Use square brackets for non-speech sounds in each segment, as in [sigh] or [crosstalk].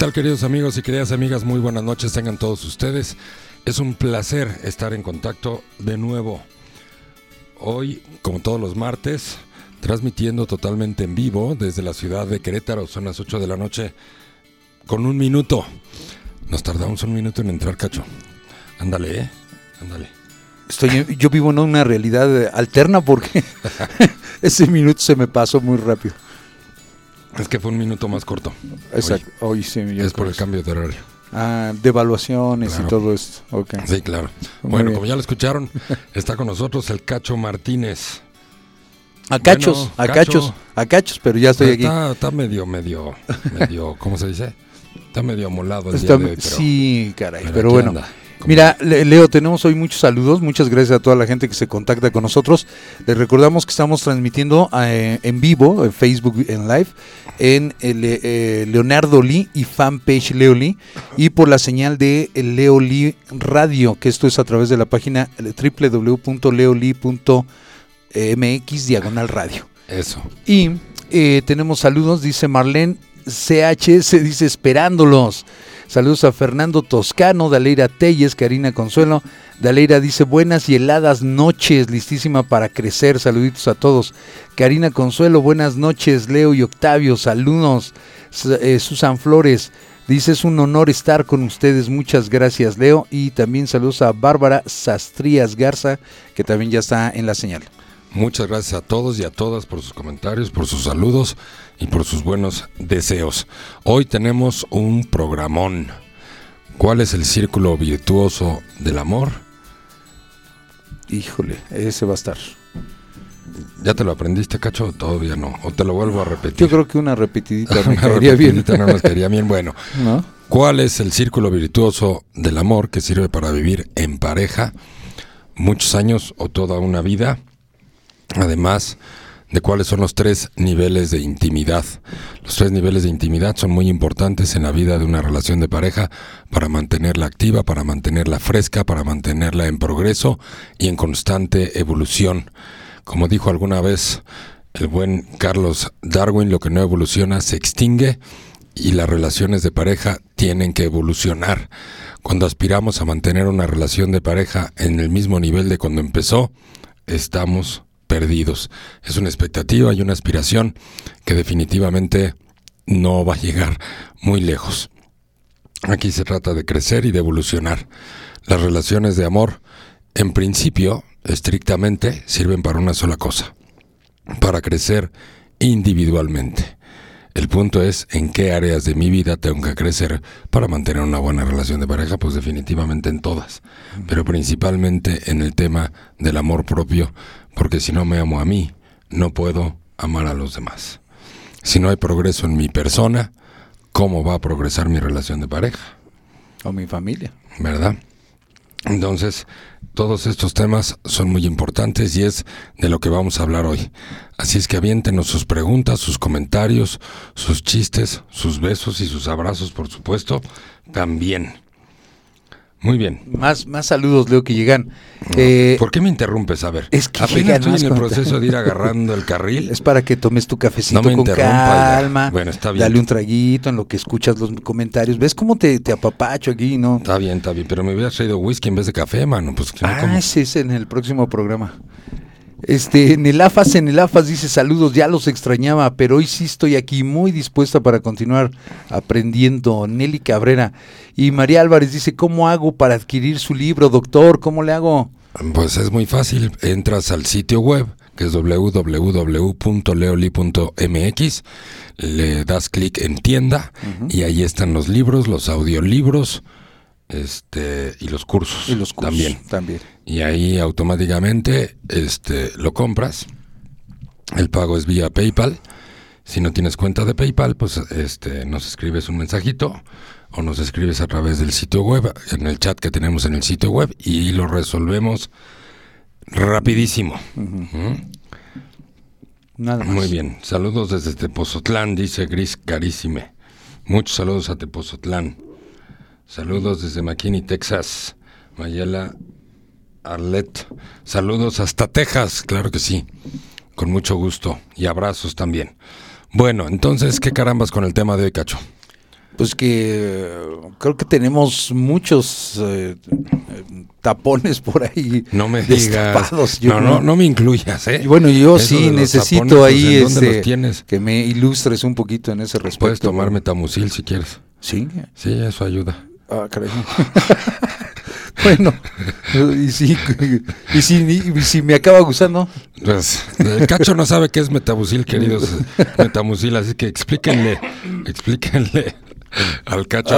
tal queridos amigos y queridas amigas? Muy buenas noches tengan todos ustedes. Es un placer estar en contacto de nuevo. Hoy, como todos los martes, transmitiendo totalmente en vivo desde la ciudad de Querétaro, son las 8 de la noche, con un minuto. Nos tardamos un minuto en entrar, cacho. Ándale, ¿eh? Ándale. Estoy, yo vivo en una realidad alterna porque [laughs] ese minuto se me pasó muy rápido. Es que fue un minuto más corto. Exacto. Hoy, sí, es por el cambio de horario. Ah, de evaluaciones y todo esto. Okay. Sí, claro. bueno, como ya lo escucharon, [laughs] está con nosotros el Cacho Martínez. A cachos, a cachos, a cachos, pero ya estoy aquí. Está medio, medio, [laughs] medio, ¿cómo se dice? Está medio amolado el día de hoy, pero, Sí, caray, pero, bueno. Mira, Leo, tenemos hoy muchos saludos. Muchas gracias a toda la gente que se contacta con nosotros. Les recordamos que estamos transmitiendo eh, en vivo, en Facebook en live, en el, eh, Leonardo Lee y fanpage Leo Lee y por la señal de Leo Lee Radio, que esto es a través de la página www.leoli.mx diagonal radio. Eso. Y eh, tenemos saludos, dice Marlene CHS, dice esperándolos. Saludos a Fernando Toscano, Daleira Telles, Karina Consuelo. Daleira dice buenas y heladas noches, listísima para crecer. Saluditos a todos. Karina Consuelo, buenas noches. Leo y Octavio, saludos. Eh, Susan Flores, dice es un honor estar con ustedes. Muchas gracias, Leo. Y también saludos a Bárbara Sastrías Garza, que también ya está en la señal. Muchas gracias a todos y a todas por sus comentarios, por sus saludos y por sus buenos deseos. Hoy tenemos un programón. ¿Cuál es el círculo virtuoso del amor? Híjole, ese va a estar. ¿Ya te lo aprendiste, Cacho? Todavía no. ¿O te lo vuelvo a repetir? Yo creo que una repetidita me [laughs] caería bien. no nos caería bien. Bueno, [laughs] ¿cuál es el círculo virtuoso del amor que sirve para vivir en pareja muchos años o toda una vida? Además, de cuáles son los tres niveles de intimidad. Los tres niveles de intimidad son muy importantes en la vida de una relación de pareja para mantenerla activa, para mantenerla fresca, para mantenerla en progreso y en constante evolución. Como dijo alguna vez el buen Carlos Darwin, lo que no evoluciona se extingue y las relaciones de pareja tienen que evolucionar. Cuando aspiramos a mantener una relación de pareja en el mismo nivel de cuando empezó, estamos perdidos. Es una expectativa y una aspiración que definitivamente no va a llegar muy lejos. Aquí se trata de crecer y de evolucionar. Las relaciones de amor, en principio, estrictamente, sirven para una sola cosa, para crecer individualmente. El punto es en qué áreas de mi vida tengo que crecer para mantener una buena relación de pareja, pues definitivamente en todas, pero principalmente en el tema del amor propio, porque si no me amo a mí, no puedo amar a los demás. Si no hay progreso en mi persona, ¿cómo va a progresar mi relación de pareja? O mi familia. ¿Verdad? Entonces, todos estos temas son muy importantes y es de lo que vamos a hablar hoy. Así es que aviéntenos sus preguntas, sus comentarios, sus chistes, sus besos y sus abrazos, por supuesto, también. Muy bien. Más, más saludos, Leo, que llegan. Eh, ¿Por qué me interrumpes? A ver, es que apenas estoy en el proceso de ir [laughs] agarrando el carril. Es para que tomes tu cafecito con calma. Bueno, está bien. Dale un traguito en lo que escuchas los comentarios. ¿Ves cómo te, te apapacho aquí, no? Está bien, está bien. Pero me hubieras traído whisky en vez de café, mano. Pues, ah, ese es en el próximo programa. Este, en el AFAS, en el AFAS dice saludos, ya los extrañaba, pero hoy sí estoy aquí muy dispuesta para continuar aprendiendo. Nelly Cabrera. Y María Álvarez dice, ¿cómo hago para adquirir su libro, doctor? ¿Cómo le hago? Pues es muy fácil, entras al sitio web que es www.leoli.mx, le das clic en tienda y ahí están los libros, los audiolibros, este y los cursos, y los cursos también. también. Y ahí automáticamente este lo compras. El pago es vía PayPal. Si no tienes cuenta de PayPal, pues este nos escribes un mensajito o nos escribes a través del sitio web, en el chat que tenemos en el sitio web y lo resolvemos rapidísimo. Nada Muy bien. Saludos desde Tepozotlán, dice Gris Carísime. Muchos saludos a Tepozotlán. Saludos desde McKinney, Texas. Mayela Arlet. Saludos hasta Texas, claro que sí. Con mucho gusto. Y abrazos también. Bueno, entonces, ¿qué carambas con el tema de hoy, Cacho? Pues que creo que tenemos muchos eh, tapones por ahí. No me digas. No, no, no me incluyas, ¿eh? bueno, yo sí necesito ahí este, que me ilustres un poquito en ese respecto. Puedes tomar metamucil si quieres. Sí. Sí, eso ayuda. Ah, caray. [laughs] bueno, y si, y si, me acaba gustando. Pues, el cacho no sabe qué es metamucil, queridos metamucil, así que explíquenle, explíquenle al cacho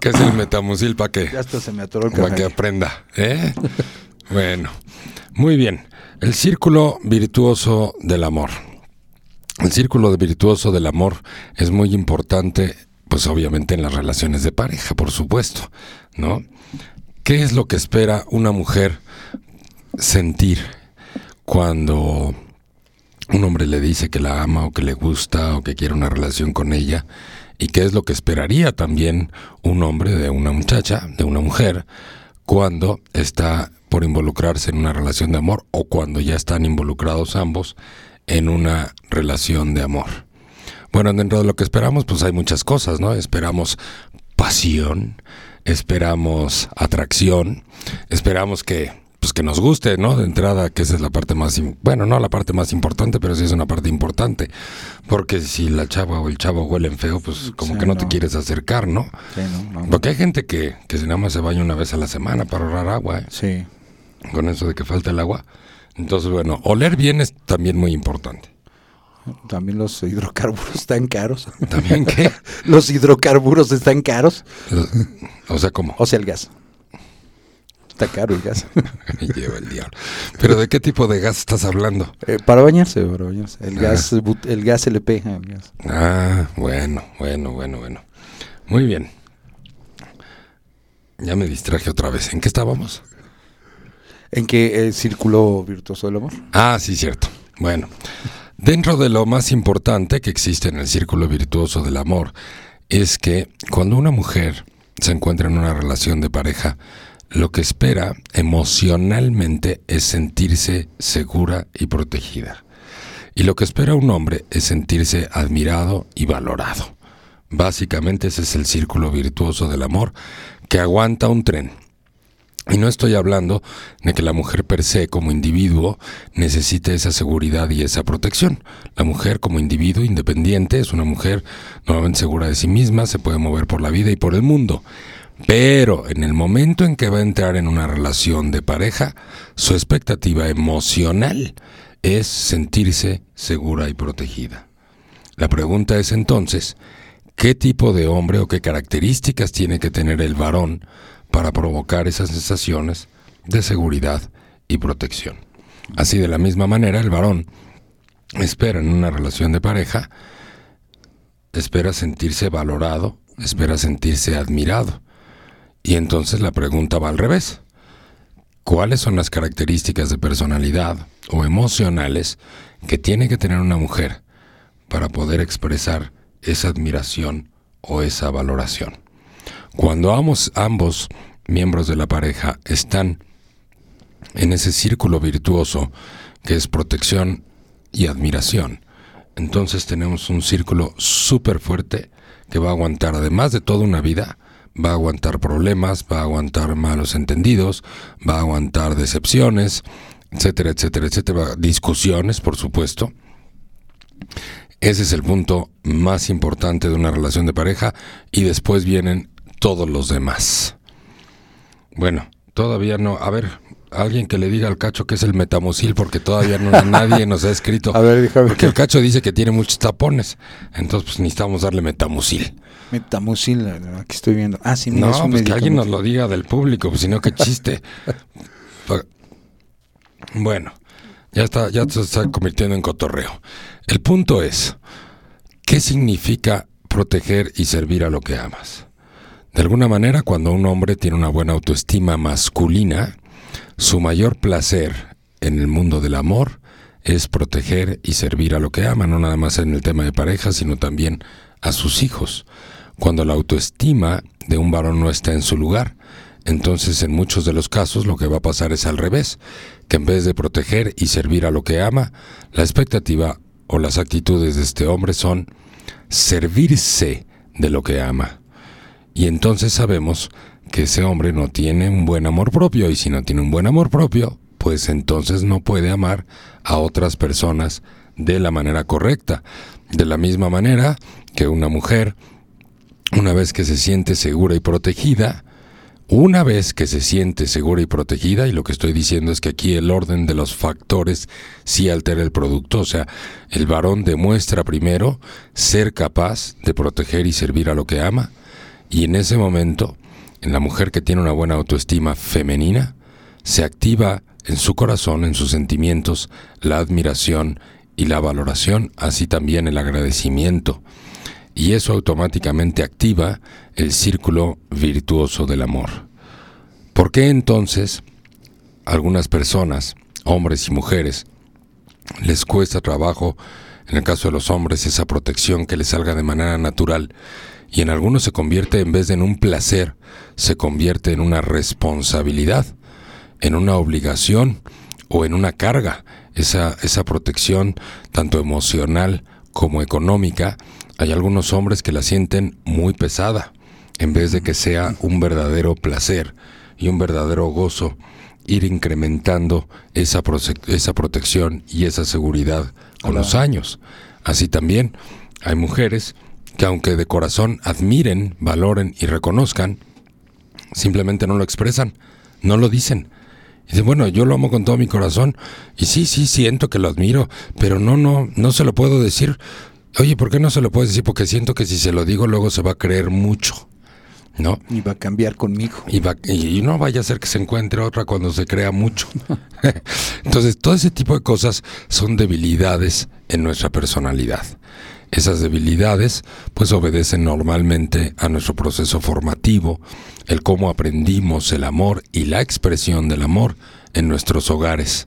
qué es el metamucil para que, para que aprenda. ¿eh? Bueno, muy bien. El círculo virtuoso del amor. El círculo virtuoso del amor es muy importante, pues obviamente en las relaciones de pareja, por supuesto, ¿no? ¿Qué es lo que espera una mujer sentir cuando un hombre le dice que la ama o que le gusta o que quiere una relación con ella? ¿Y qué es lo que esperaría también un hombre de una muchacha, de una mujer, cuando está por involucrarse en una relación de amor o cuando ya están involucrados ambos en una relación de amor? Bueno, dentro de lo que esperamos, pues hay muchas cosas, ¿no? Esperamos pasión, esperamos atracción, esperamos que pues que nos guste, ¿no? De entrada, que esa es la parte más, bueno, no la parte más importante, pero sí es una parte importante, porque si la chava o el chavo huelen feo, pues como que no, te quieres acercar, ¿no? Sí, no, Porque hay gente que, que si nada más se baña una vez a la semana para ahorrar agua, ¿eh? Sí. Con eso de que falta el agua. Entonces, bueno, oler bien es también muy importante. También los hidrocarburos están caros. [laughs] ¿También qué? [laughs] los hidrocarburos están caros. O sea, ¿cómo? O sea, el gas. Está caro el gas. [laughs] Lleva el diablo. ¿Pero de qué tipo de gas estás hablando? Eh, para bañarse, para bañarse. El, ah. gas, el gas LP. Ah, bueno, bueno, bueno, bueno. Muy bien. Ya me distraje otra vez. ¿En qué estábamos? ¿En qué el círculo virtuoso del amor? Ah, sí, cierto. Bueno. Dentro de lo más importante que existe en el círculo virtuoso del amor es que cuando una mujer se encuentra en una relación de pareja, lo que espera emocionalmente es sentirse segura y protegida. Y lo que espera un hombre es sentirse admirado y valorado. Básicamente ese es el círculo virtuoso del amor que aguanta un tren y no estoy hablando de que la mujer per se como individuo necesite esa seguridad y esa protección. La mujer como individuo independiente es una mujer nuevamente segura de sí misma, se puede mover por la vida y por el mundo. Pero en el momento en que va a entrar en una relación de pareja, su expectativa emocional es sentirse segura y protegida. La pregunta es entonces, ¿qué tipo de hombre o qué características tiene que tener el varón para provocar esas sensaciones de seguridad y protección. Así de la misma manera el varón espera en una relación de pareja, espera sentirse valorado, espera sentirse admirado. Y entonces la pregunta va al revés. ¿Cuáles son las características de personalidad o emocionales que tiene que tener una mujer para poder expresar esa admiración o esa valoración? Cuando ambos, miembros de la pareja están en ese círculo virtuoso que es protección y admiración, entonces tenemos un círculo súper fuerte que va a aguantar, además de toda una vida, va a aguantar problemas, va a aguantar malos entendidos, va a aguantar decepciones, etcétera, etcétera, etcétera, discusiones, por supuesto. Ese es el punto más importante de una relación de pareja y después vienen todos los demás. Bueno, todavía no. A ver, alguien que le diga al cacho que es el metamucil, porque todavía no [laughs] nadie nos ha escrito. A ver, déjame. Porque el cacho dice que tiene muchos tapones. Entonces, pues necesitamos darle metamucil. Metamucil, aquí estoy viendo. Ah, sí, mira, No, pues que alguien nos lo diga del público, pues si no, qué chiste. [laughs] bueno, ya está, ya se está convirtiendo en cotorreo. El punto es, ¿qué significa proteger y servir a lo que amas? De alguna manera, cuando un hombre tiene una buena autoestima masculina, su mayor placer en el mundo del amor es proteger y servir a lo que ama, no nada más en el tema de pareja, sino también a sus hijos. Cuando la autoestima de un varón no está en su lugar, entonces en muchos de los casos lo que va a pasar es al revés, que en vez de proteger y servir a lo que ama, la expectativa o las actitudes de este hombre son servirse de lo que ama Y entonces sabemos que ese hombre no tiene un buen amor propio y si no tiene un buen amor propio, pues entonces no puede amar a otras personas de la manera correcta. De la misma manera que una mujer, una vez que se siente segura y protegida, una vez que se siente segura y protegida, y lo que estoy diciendo es que aquí el orden de los factores sí altera el producto, o sea, el varón demuestra primero ser capaz de proteger y servir a lo que ama, y en ese momento, en la mujer que tiene una buena autoestima femenina, se activa en su corazón, en sus sentimientos, la admiración y la valoración, así también el agradecimiento y eso automáticamente activa el círculo virtuoso del amor. ¿Por qué entonces algunas personas, hombres y mujeres, les cuesta trabajo, en el caso de los hombres, esa protección que les salga de manera natural y en algunos se convierte en vez de en un placer, se convierte en una responsabilidad, en una obligación o en una carga, esa, esa protección tanto emocional como económica, hay algunos hombres que la sienten muy pesada, en vez de que sea un verdadero placer y un verdadero gozo ir incrementando esa, esa protección y esa seguridad con los años. Así también hay mujeres que aunque de corazón admiren, valoren y reconozcan, simplemente no lo expresan, no lo dicen. Dicen, bueno, yo lo amo con todo mi corazón y sí, sí, siento que lo admiro, pero no, no, no se lo puedo decir Oye, ¿por qué no se lo puedes decir? Porque siento que si se lo digo luego se va a creer mucho. ¿No? Y va a cambiar conmigo. Y, va, y, no vaya a ser que se encuentre otra cuando se crea mucho. [laughs] Entonces, todo ese tipo de cosas son debilidades en nuestra personalidad. Esas debilidades pues obedecen normalmente a nuestro proceso formativo, el cómo aprendimos el amor y la expresión del amor en nuestros hogares.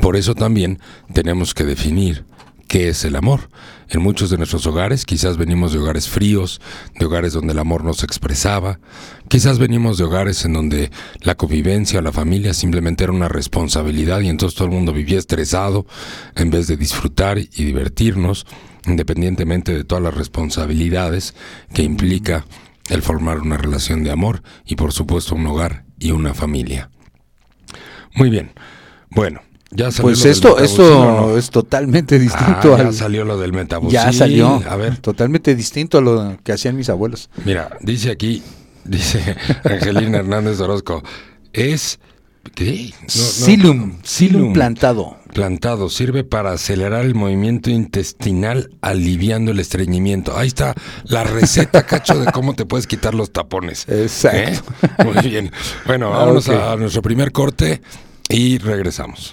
Por eso también tenemos que definir qué es el amor. En muchos de nuestros hogares quizás venimos de hogares fríos, de hogares donde el amor no se expresaba, quizás venimos de hogares en donde la convivencia o la familia simplemente era una responsabilidad y entonces todo el mundo vivía estresado en vez de disfrutar y divertirnos, independientemente de todas las responsabilidades que implica el formar una relación de amor y por supuesto un hogar y una familia. Muy bien, bueno, pues esto, esto es totalmente distinto. Ah, ya salió lo del metabusil. Ya salió. A ver. Totalmente distinto a lo que hacían mis abuelos. Mira, dice aquí, dice [laughs] Angelina Hernández Orozco, es... ¿Qué? silum, silum plantado. Plantado, sirve para acelerar el movimiento intestinal aliviando el estreñimiento. Ahí está la receta, [laughs] cacho, de cómo te puedes quitar los tapones. Exacto. ¿Eh? Muy bien. Bueno, vámonos a nuestro primer corte y regresamos.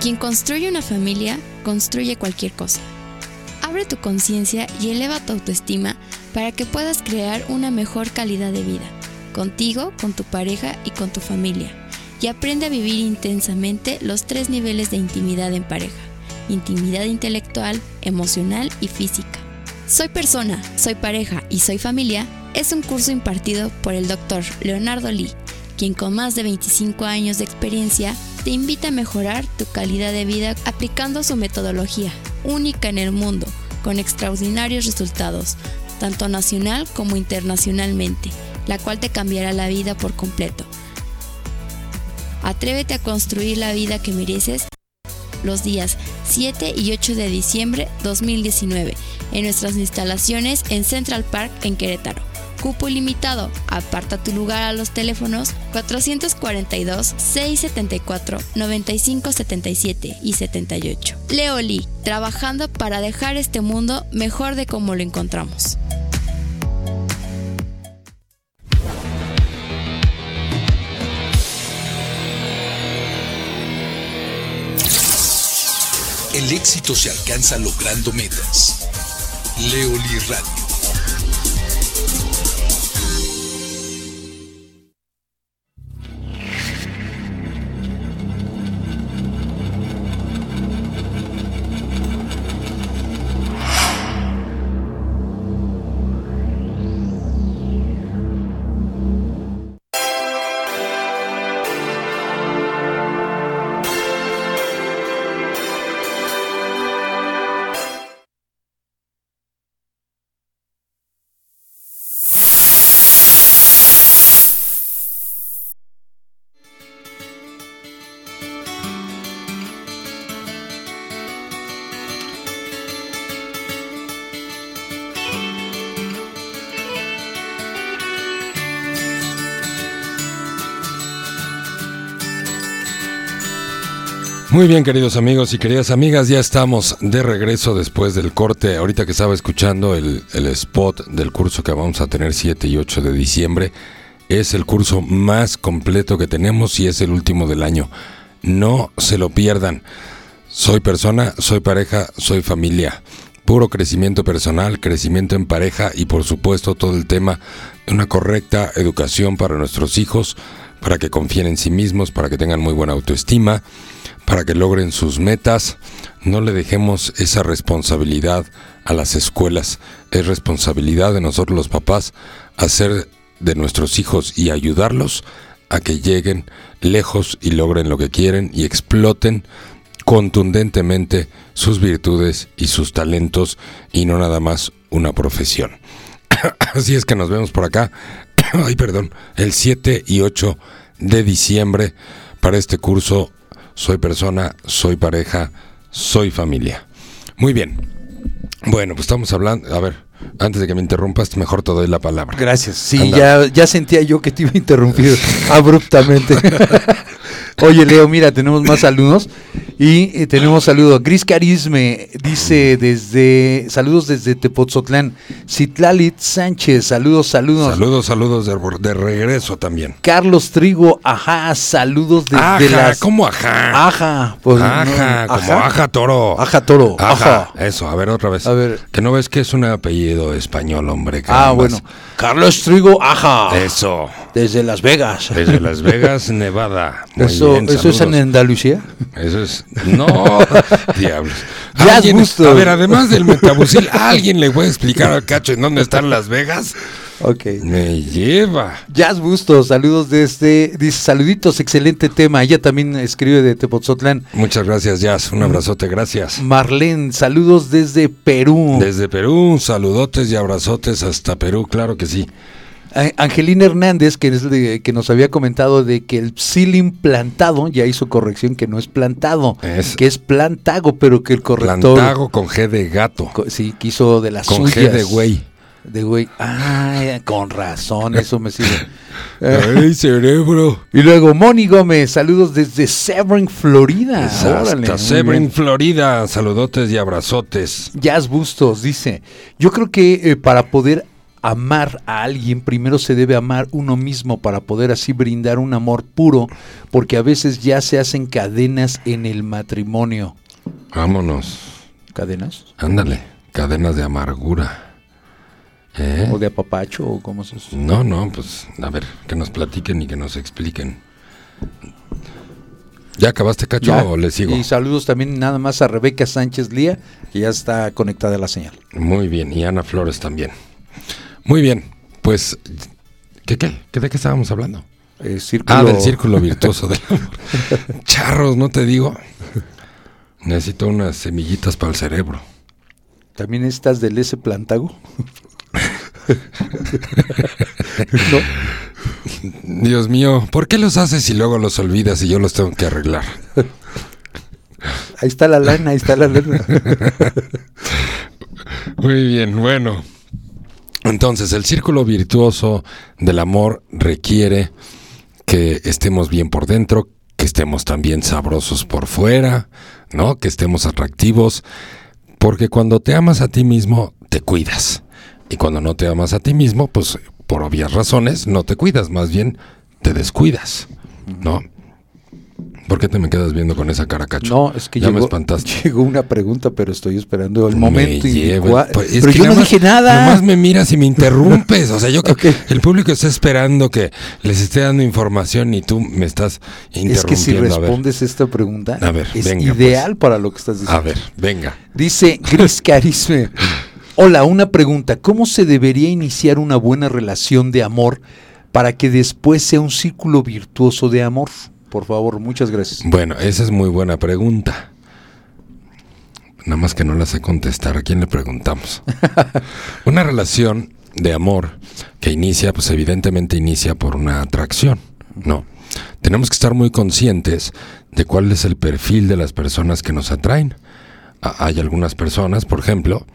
Quien construye una familia, construye cualquier cosa. Abre tu conciencia y eleva tu autoestima para que puedas crear una mejor calidad de vida, contigo, con tu pareja y con tu familia. Y aprende a vivir intensamente los tres niveles de intimidad en pareja. Intimidad intelectual, emocional y física. Soy persona, soy pareja y soy familia es un curso impartido por el doctor Leonardo Lee, quien con más de 25 años de experiencia te invita a mejorar tu calidad de vida aplicando su metodología, única en el mundo, con extraordinarios resultados, tanto nacional como internacionalmente, la cual te cambiará la vida por completo. Atrévete a construir la vida que mereces los días 7 y 8 de diciembre 2019 en nuestras instalaciones en Central Park en Querétaro. Cupo ilimitado. Aparta tu lugar a los teléfonos 442-674-9577 y 78. Leoli, trabajando para dejar este mundo mejor de como lo encontramos. El éxito se alcanza logrando metas. Leoli Radio. Muy bien, queridos amigos y queridas amigas, ya estamos de regreso después del corte. Ahorita que estaba escuchando el, el, spot del curso que vamos a tener 7 y 8 de diciembre, es el curso más completo que tenemos y es el último del año. No se lo pierdan. Soy persona, soy pareja, soy familia. Puro crecimiento personal, crecimiento en pareja y por supuesto todo el tema de una correcta educación para nuestros hijos, para que confíen en sí mismos, para que tengan muy buena autoestima para que logren sus metas. No le dejemos esa responsabilidad a las escuelas. Es responsabilidad de nosotros los papás hacer de nuestros hijos y ayudarlos a que lleguen lejos y logren lo que quieren y exploten contundentemente sus virtudes y sus talentos y no nada más una profesión. [coughs] Así es que nos vemos por acá. [coughs] Ay, perdón, el 7 y 8 de diciembre para este curso soy persona, soy pareja, soy familia. Muy bien. Bueno, pues estamos hablando, a ver, antes de que me interrumpas, mejor te doy la palabra. Gracias. Sí, ya, ya sentía yo que te iba a interrumpir [laughs] abruptamente. [laughs] Oye, Leo, mira, tenemos más saludos. Y eh, tenemos saludos. Gris Carisme dice desde. Saludos desde Tepotzotlán. Citlalit Sánchez, saludos, saludos. Saludos, saludos de, regreso también. Carlos Trigo, ajá, saludos desde ajá, ¿Cómo ajá? Ajá, pues. Ajá, como ajá toro. Ajá toro, ajá. Eso, a ver otra vez. A ver. Que no ves que es un apellido español, hombre. Ah, bueno. Carlos Trigo, ajá. Eso. Desde Las Vegas. Desde Las [laughs] Vegas, Nevada. eso, ¿Eso es en Andalucía? Eso es. [laughs] No, [laughs] diablos. Ya gusto. A ver, además del metabusil, ¿alguien le puede explicar al cacho en dónde están Las Vegas? Ok. Me lleva. Jazz Bustos, saludos desde. Dice, saluditos, excelente tema. Ella también escribe de Tepoztlán. Muchas gracias, Jazz. Un abrazote, gracias. Marlene, saludos desde Perú. Desde Perú, saludotes y abrazotes hasta Perú, claro que sí. Angelina Hernández, que es de, que nos había comentado de que el psilin plantado, ya hizo corrección que no es plantado, que es plantago, pero que el corrector... Plantago con G de gato. sí, quiso de las con G de güey. De güey. Ah, con razón, eso me sirve. [laughs] Ay, cerebro. Y luego Moni Gómez, saludos desde Sebring, Florida. Hasta Sebring, Florida. Saludotes y abrazotes. Jazz Bustos dice, yo creo que eh, para poder amar a alguien, primero se debe amar uno mismo para poder así brindar un amor puro, porque a veces ya se hacen cadenas en el matrimonio. Vámonos. ¿Cadenas? Ándale, cadenas de amargura. ¿Eh? ¿O de apapacho? ¿O cómo se? No, no, pues a ver, que nos platiquen y que nos expliquen. ¿Ya acabaste, Cacho, Ya. o le sigo? Y saludos también nada más a Rebeca Sánchez Lía, que ya está conectada a la señal. Muy bien, y Ana Flores también. Muy bien, pues, ¿qué qué? ¿Qué- ¿De qué estábamos hablando? Eh, círculo- Ah, del círculo virtuoso del amor. [laughs] Charros, no te digo. Necesito unas semillitas para el cerebro. También estás del S Plantago. No, [laughs] Dios mío, ¿por qué los haces y luego los olvidas y yo los tengo que arreglar? ahí está la lana, ahí está la lana. [laughs] Muy bien, bueno. Entonces, el círculo virtuoso del amor requiere que estemos bien por dentro, que estemos también sabrosos por fuera, ¿no? Que estemos atractivos, porque cuando te amas a ti mismo, te cuidas. Y cuando no te amas a ti mismo, pues por obvias razones, no te cuidas, más bien te descuidas, ¿no? ¿Por qué te me quedas viendo con esa cara, cacho? No, es que ya me llegó, espantaste. [laughs] llegó una pregunta, pero estoy esperando el Me momento y lleva- pues, es Pero yo no más- dije nada. Nomás me miras y me interrumpes. O sea, yo [laughs] que el público está esperando que les esté dando información y tú me estás interrumpiendo. Es que si a ver. respondes esta pregunta, A ver, es venga, ideal para lo que estás diciendo. A ver, venga. Dice Gris Carisme. [laughs] Hola, una pregunta. ¿Cómo se debería iniciar una buena relación de amor para que después sea un círculo virtuoso de amor? Por favor, muchas gracias. Bueno, esa es muy buena pregunta. Nada más que no la sé contestar. ¿A quién le preguntamos? [laughs] una relación de amor que inicia, pues evidentemente inicia por una atracción, ¿no? Tenemos que estar muy conscientes de cuál es el perfil de las personas que nos atraen. Hay algunas personas, por ejemplo,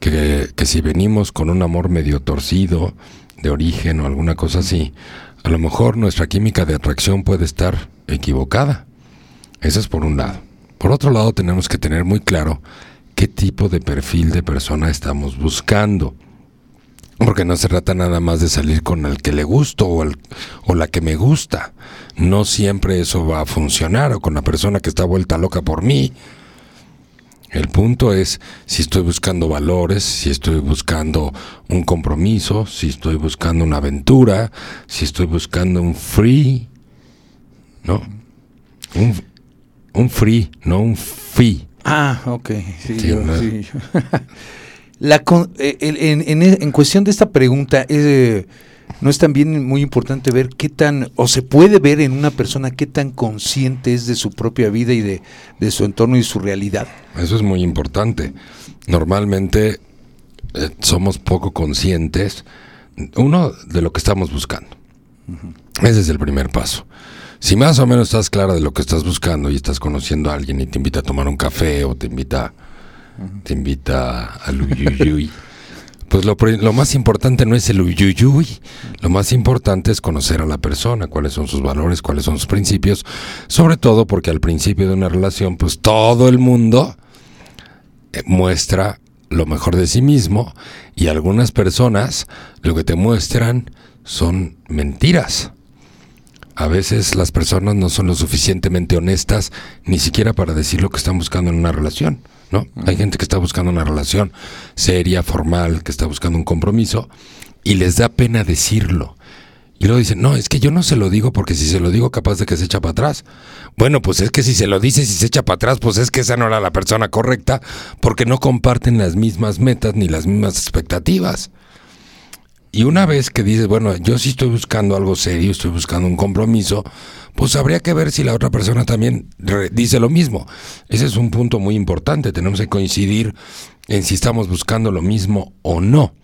que, que si venimos con un amor medio torcido, de origen o alguna cosa así, a lo mejor nuestra química de atracción puede estar equivocada. Eso es por un lado. Por otro lado, tenemos que tener muy claro qué tipo de perfil de persona estamos buscando. Porque no se trata nada más de salir con el que le gusto o, el- o la que me gusta. No siempre eso va a funcionar o con la persona que está vuelta loca por mí. El punto es si estoy buscando valores, si estoy buscando un compromiso, si estoy buscando una aventura, si estoy buscando un free, ¿no? Un, un free, no un fee. Ah, ok. Sí, Sí, yo- ¿no? sí. [laughs] La con- eh, en, en- en cuestión de esta pregunta, eh, ¿no es también muy importante ver qué tan, o se puede ver en una persona qué tan consciente es de su propia vida y de, de su entorno y su realidad? Eso es muy importante. Normalmente eh, somos poco conscientes, uno, de lo que estamos buscando. Ese es el primer paso. Si más o menos estás clara de lo que estás buscando y estás conociendo a alguien y te invita a tomar un café o te invita, te invita uyuyuy, pues lo, lo más importante no es el uyuyuy, lo más importante es conocer a la persona, cuáles son sus valores, cuáles son sus principios, sobre todo porque al principio de una relación, pues todo el mundo eh, muestra lo mejor de sí mismo y algunas personas lo que te muestran son mentiras. A veces las personas no son lo suficientemente honestas ni siquiera para decir lo que están buscando en una relación, ¿no? Hay gente que está buscando una relación seria, formal, que está buscando un compromiso y les da pena decirlo. Y luego dicen, no, es que yo no se lo digo porque si se lo digo capaz de que se echa para atrás. Bueno, pues es que si se lo dices y se echa para atrás, pues es que esa no era la persona correcta porque no comparten las mismas metas ni las mismas expectativas. Y una vez que dices, bueno, yo sí estoy buscando algo serio, estoy buscando un compromiso, pues habría que ver si la otra persona también dice lo mismo. Ese es un punto muy importante, tenemos que coincidir en si estamos buscando lo mismo o no.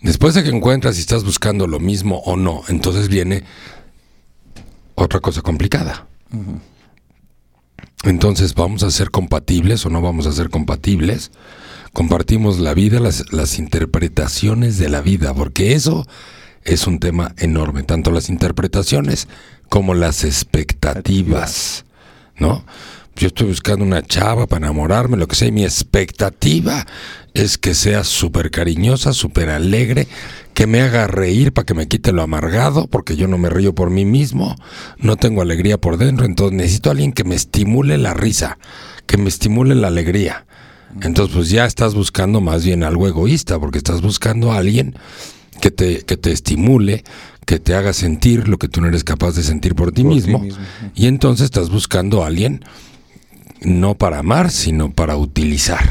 Después de que encuentras si estás buscando lo mismo o no, entonces viene otra cosa complicada. Entonces, ¿vamos a ser compatibles o no vamos a ser compatibles? Compartimos la vida, las, las interpretaciones de la vida, porque eso es un tema enorme, tanto las interpretaciones como las expectativas, ¿no? yo estoy buscando una chava para enamorarme, lo que sea, y mi expectativa es que sea súper cariñosa, súper alegre, que me haga reír para que me quite lo amargado, porque yo no me río por mí mismo, no tengo alegría por dentro, entonces necesito a alguien que me estimule la risa, que me estimule la alegría. Entonces pues ya estás buscando más bien algo egoísta, porque estás buscando a alguien que te, que te estimule, que te haga sentir lo que tú no eres capaz de sentir por ti, mismo, Y entonces estás buscando a alguien no para amar, sino para utilizar.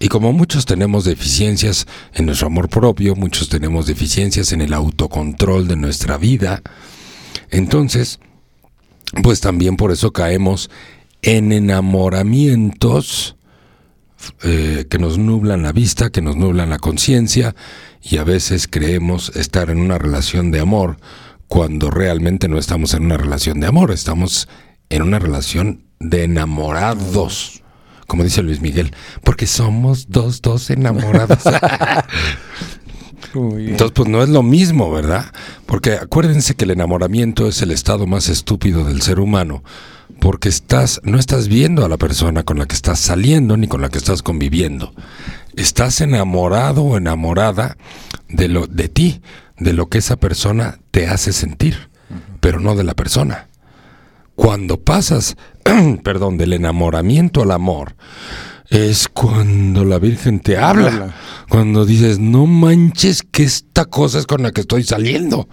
Y como muchos tenemos deficiencias en nuestro amor propio, muchos tenemos deficiencias en el autocontrol de nuestra vida, entonces, pues también por eso caemos en enamoramientos eh, que nos nublan la vista, que nos nublan la conciencia y a veces creemos estar en una relación de amor cuando realmente no estamos en una relación de amor, estamos en una relación de enamorados, como dice Luis Miguel, porque somos dos, dos enamorados. [laughs] Entonces, pues no es lo mismo, ¿verdad? Porque acuérdense que el enamoramiento es el estado más estúpido del ser humano, porque estás, no estás viendo a la persona con la que estás saliendo ni con la que estás conviviendo. Estás enamorado o enamorada de lo, de ti, de lo que esa persona te hace sentir, pero no de la persona. Cuando pasas, [clears throat] perdón, del enamoramiento al amor, es cuando la Virgen te habla. Cuando dices, no manches que esta cosa es con la que estoy saliendo.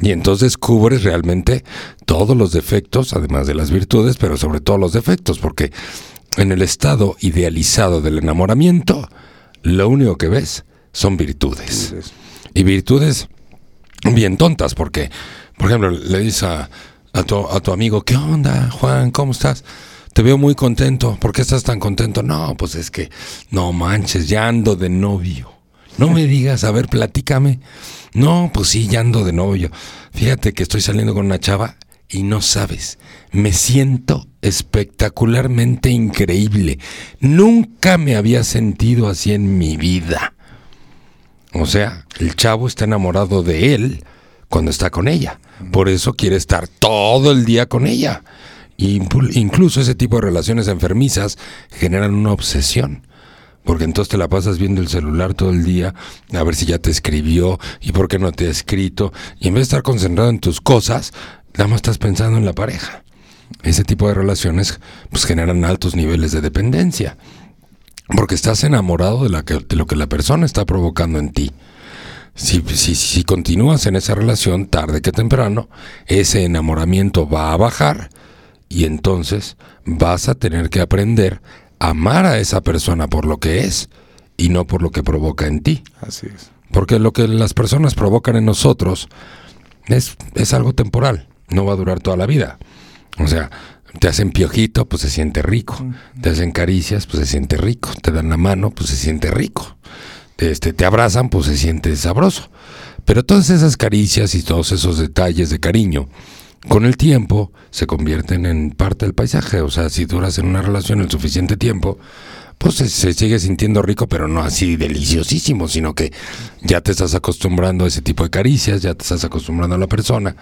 Y entonces cubres realmente todos los defectos, además de las virtudes, pero sobre todo los defectos, porque en el estado idealizado del enamoramiento, lo único que ves son virtudes. Y virtudes bien tontas, porque, por ejemplo, le dices a, a tu, amigo, ¿qué onda, Juan? ¿Cómo estás? Te veo muy contento. ¿Por qué estás tan contento? No, pues es que, no manches, ya ando de novio. No me digas, a ver, platícame. No, pues sí, ya ando de novio. Fíjate que estoy saliendo con una chava y no sabes, me siento espectacularmente increíble. Nunca me había sentido así en mi vida. O sea, el chavo está enamorado de él cuando está con ella. Por eso quiere estar todo el día con ella. Incluso ese tipo de relaciones enfermizas generan una obsesión. Porque entonces te la pasas viendo el celular todo el día, a ver si ya te escribió y por qué no te ha escrito. Y en vez de estar concentrado en tus cosas, nada más estás pensando en la pareja. Ese tipo de relaciones pues generan altos niveles de dependencia. Porque estás enamorado de, la de lo que la persona está provocando en ti. Si, si, si continúas en esa relación, tarde que temprano, ese enamoramiento va a bajar y entonces vas a tener que aprender amar a esa persona por lo que es y no por lo que provoca en ti. Así es. Porque lo que las personas provocan en nosotros es, es algo temporal, no va a durar toda la vida. O sea, te hacen piojito, pues se siente rico. Te hacen caricias, pues se siente rico. Te dan la mano, pues se siente rico este, te abrazan, pues se siente sabroso. Pero todas esas caricias y todos esos detalles de cariño, con el tiempo se convierten en parte del paisaje. O sea, si duras en una relación el suficiente tiempo, pues se, sigue sintiendo rico, pero no así deliciosísimo, sino que ya te estás acostumbrando a ese tipo de caricias, ya te estás acostumbrando a la persona.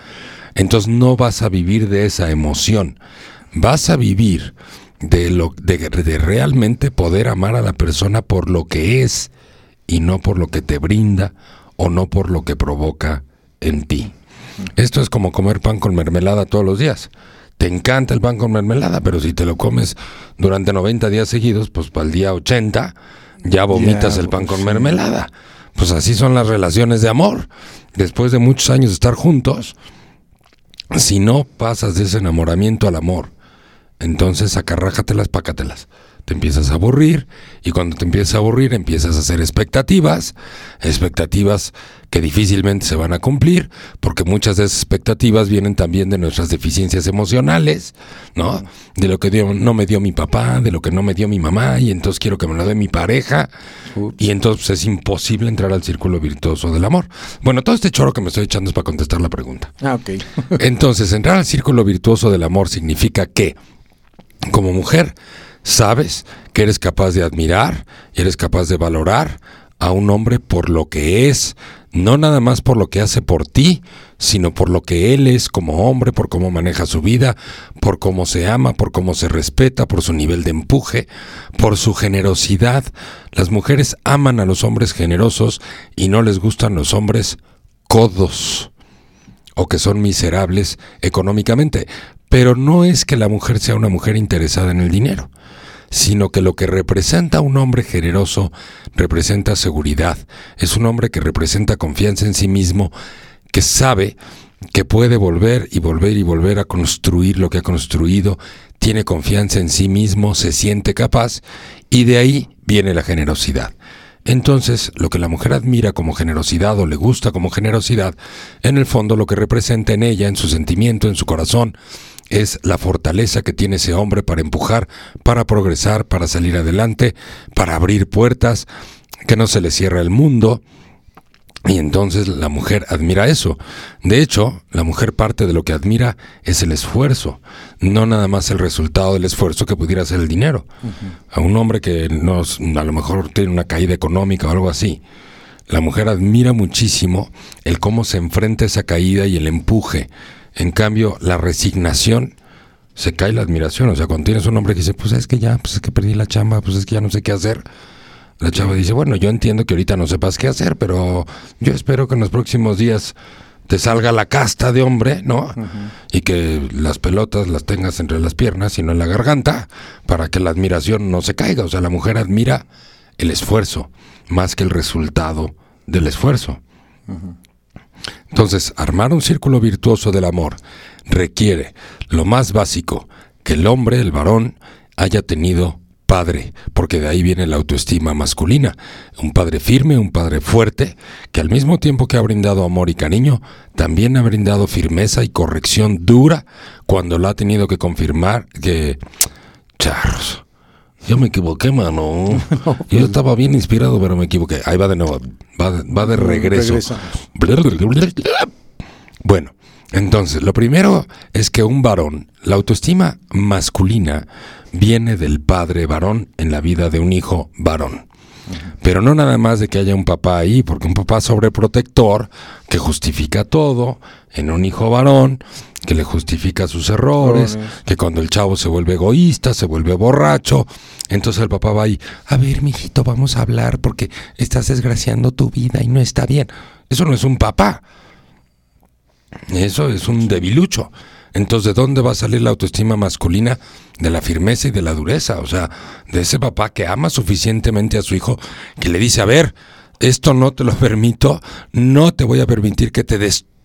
Entonces no vas a vivir de esa emoción, vas a vivir de, lo, de realmente poder amar a la persona por lo que es y no por lo que te brinda o no por lo que provoca en ti. Esto es como comer pan con mermelada todos los días. Te encanta el pan con mermelada, pero si te lo comes durante 90 días seguidos, pues para el día 80 ya vomitas el pan con mermelada. Pues así son las relaciones de amor. Después de muchos años de estar juntos, si no pasas de ese enamoramiento al amor, entonces acarrájatelas, pácatelas te empiezas a aburrir y cuando te empiezas a aburrir empiezas a hacer expectativas, expectativas que difícilmente se van a cumplir porque muchas de esas expectativas vienen también de nuestras deficiencias emocionales, ¿no? De lo que no me dio mi papá, de lo que no me dio mi mamá y entonces quiero que me lo dé mi pareja y entonces es imposible entrar al círculo virtuoso del amor. Bueno, todo este choro que me estoy echando es para contestar la pregunta. Ah, ok. [laughs] entonces, entrar al círculo virtuoso del amor significa que como mujer sabes que eres capaz de admirar y eres capaz de valorar a un hombre por lo que es, no nada más por lo que hace por ti, sino por lo que él es como hombre, por cómo maneja su vida, por cómo se ama, por cómo se respeta, por su nivel de empuje, por su generosidad. Las mujeres aman a los hombres generosos y no les gustan los hombres codos o que son miserables económicamente. Pero no es que la mujer sea una mujer interesada en el dinero sino que lo que representa un hombre generoso representa seguridad. Es un hombre que representa confianza en sí mismo, que sabe que puede volver y volver y volver a construir lo que ha construido, tiene confianza en sí mismo, se siente capaz y de ahí viene la generosidad. Entonces, lo que la mujer admira como generosidad o le gusta como generosidad, en el fondo lo que representa en ella, en su sentimiento, en su corazón, es la fortaleza que tiene ese hombre para empujar, para progresar, para salir adelante, para abrir puertas, que no se le cierra el mundo. Y entonces la mujer admira eso. De hecho, la mujer parte de lo que admira es el esfuerzo, no nada más el resultado del esfuerzo que pudiera ser el dinero. A un hombre que no, a lo mejor tiene una caída económica o algo así, la mujer admira muchísimo el cómo se enfrenta esa caída y el empuje en cambio, la resignación se cae la admiración. O sea, cuando tienes un hombre que dice, pues es que ya, pues es que perdí la chamba, pues es que ya no sé qué hacer. La chava dice, bueno, yo entiendo que ahorita no sepas qué hacer, pero yo espero que en los próximos días te salga la casta de hombre, ¿no? Y que las pelotas las tengas entre las piernas y no en la garganta, para que la admiración no se caiga. O sea, la mujer admira el esfuerzo más que el resultado del esfuerzo. Entonces, armar un círculo virtuoso del amor requiere lo más básico, que el hombre, el varón, haya tenido padre, porque de ahí viene la autoestima masculina. Un padre firme, un padre fuerte, que al mismo tiempo que ha brindado amor y cariño, también ha brindado firmeza y corrección dura cuando lo ha tenido que confirmar que... Charros. Yo me equivoqué, mano. [laughs] Yo estaba bien inspirado, pero me equivoqué. Ahí va de nuevo. Va, de regreso. Bueno, entonces, lo primero es que un varón, la autoestima masculina, viene del padre varón en la vida de un hijo varón. Pero no nada más de que haya un papá ahí, porque un papá sobreprotector que justifica todo en un hijo varón, que le justifica sus errores, que cuando el chavo se vuelve egoísta, se vuelve borracho, entonces el papá va ahí, a ver, mijito, vamos a hablar porque estás desgraciando tu vida y no está bien. Eso no es un papá. Eso es un debilucho. Entonces, ¿de dónde va a salir la autoestima masculina? De la firmeza y de la dureza. O sea, de ese papá que ama suficientemente a su hijo, que le dice, a ver, esto no te lo [laughs] permito, no te voy a permitir que te,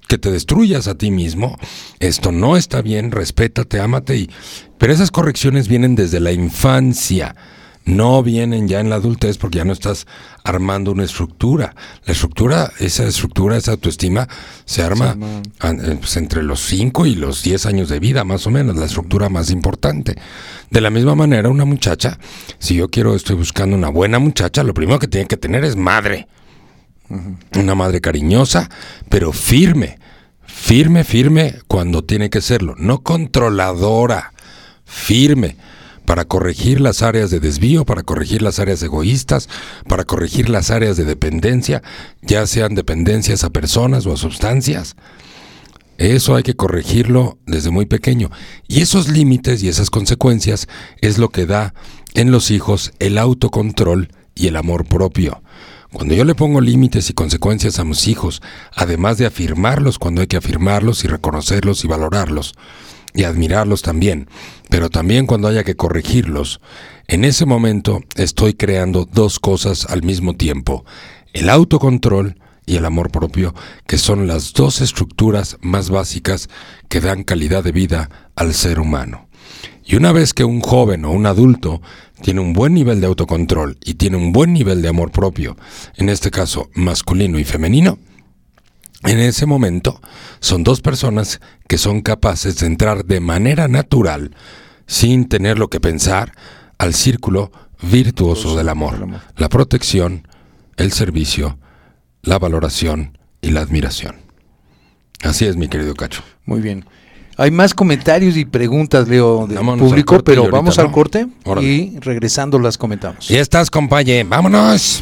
que te destruyas a ti mismo. Esto no está bien, respétate, ámate. Y... Pero esas correcciones vienen desde la infancia no vienen ya en la adultez porque ya no estás armando una estructura. La estructura, esa estructura, esa autoestima se arma, eh, pues, entre los 5 y los 10 años de vida, más o menos, la estructura más importante. De la misma manera, una muchacha, si yo quiero, estoy buscando una buena muchacha, lo primero que tiene que tener es madre. Una madre cariñosa, pero firme. Firme, firme cuando tiene que serlo. No controladora. Firme para corregir las áreas de desvío, para corregir las áreas egoístas, para corregir las áreas de dependencia, ya sean dependencias a personas o a sustancias. Eso hay que corregirlo desde muy pequeño. Y esos límites y esas consecuencias es lo que da en los hijos el autocontrol y el amor propio. Cuando yo le pongo límites y consecuencias a mis hijos, además de afirmarlos cuando hay que afirmarlos y reconocerlos y valorarlos, y admirarlos también, pero también cuando haya que corregirlos. En ese momento estoy creando dos cosas al mismo tiempo, el autocontrol y el amor propio, que son las dos estructuras más básicas que dan calidad de vida al ser humano. Y una vez que un joven o un adulto tiene un buen nivel de autocontrol y tiene un buen nivel de amor propio, en este caso masculino y femenino, en ese momento son dos personas que son capaces de entrar de manera natural, sin tener lo que pensar, al círculo virtuoso del amor, la protección, el servicio, la valoración y la admiración. Así es, mi querido Cacho. Muy bien. Hay más comentarios y preguntas, Leo, del público, pero vamos al corte y regresando las comentamos. Ya estás, compañero. Vámonos.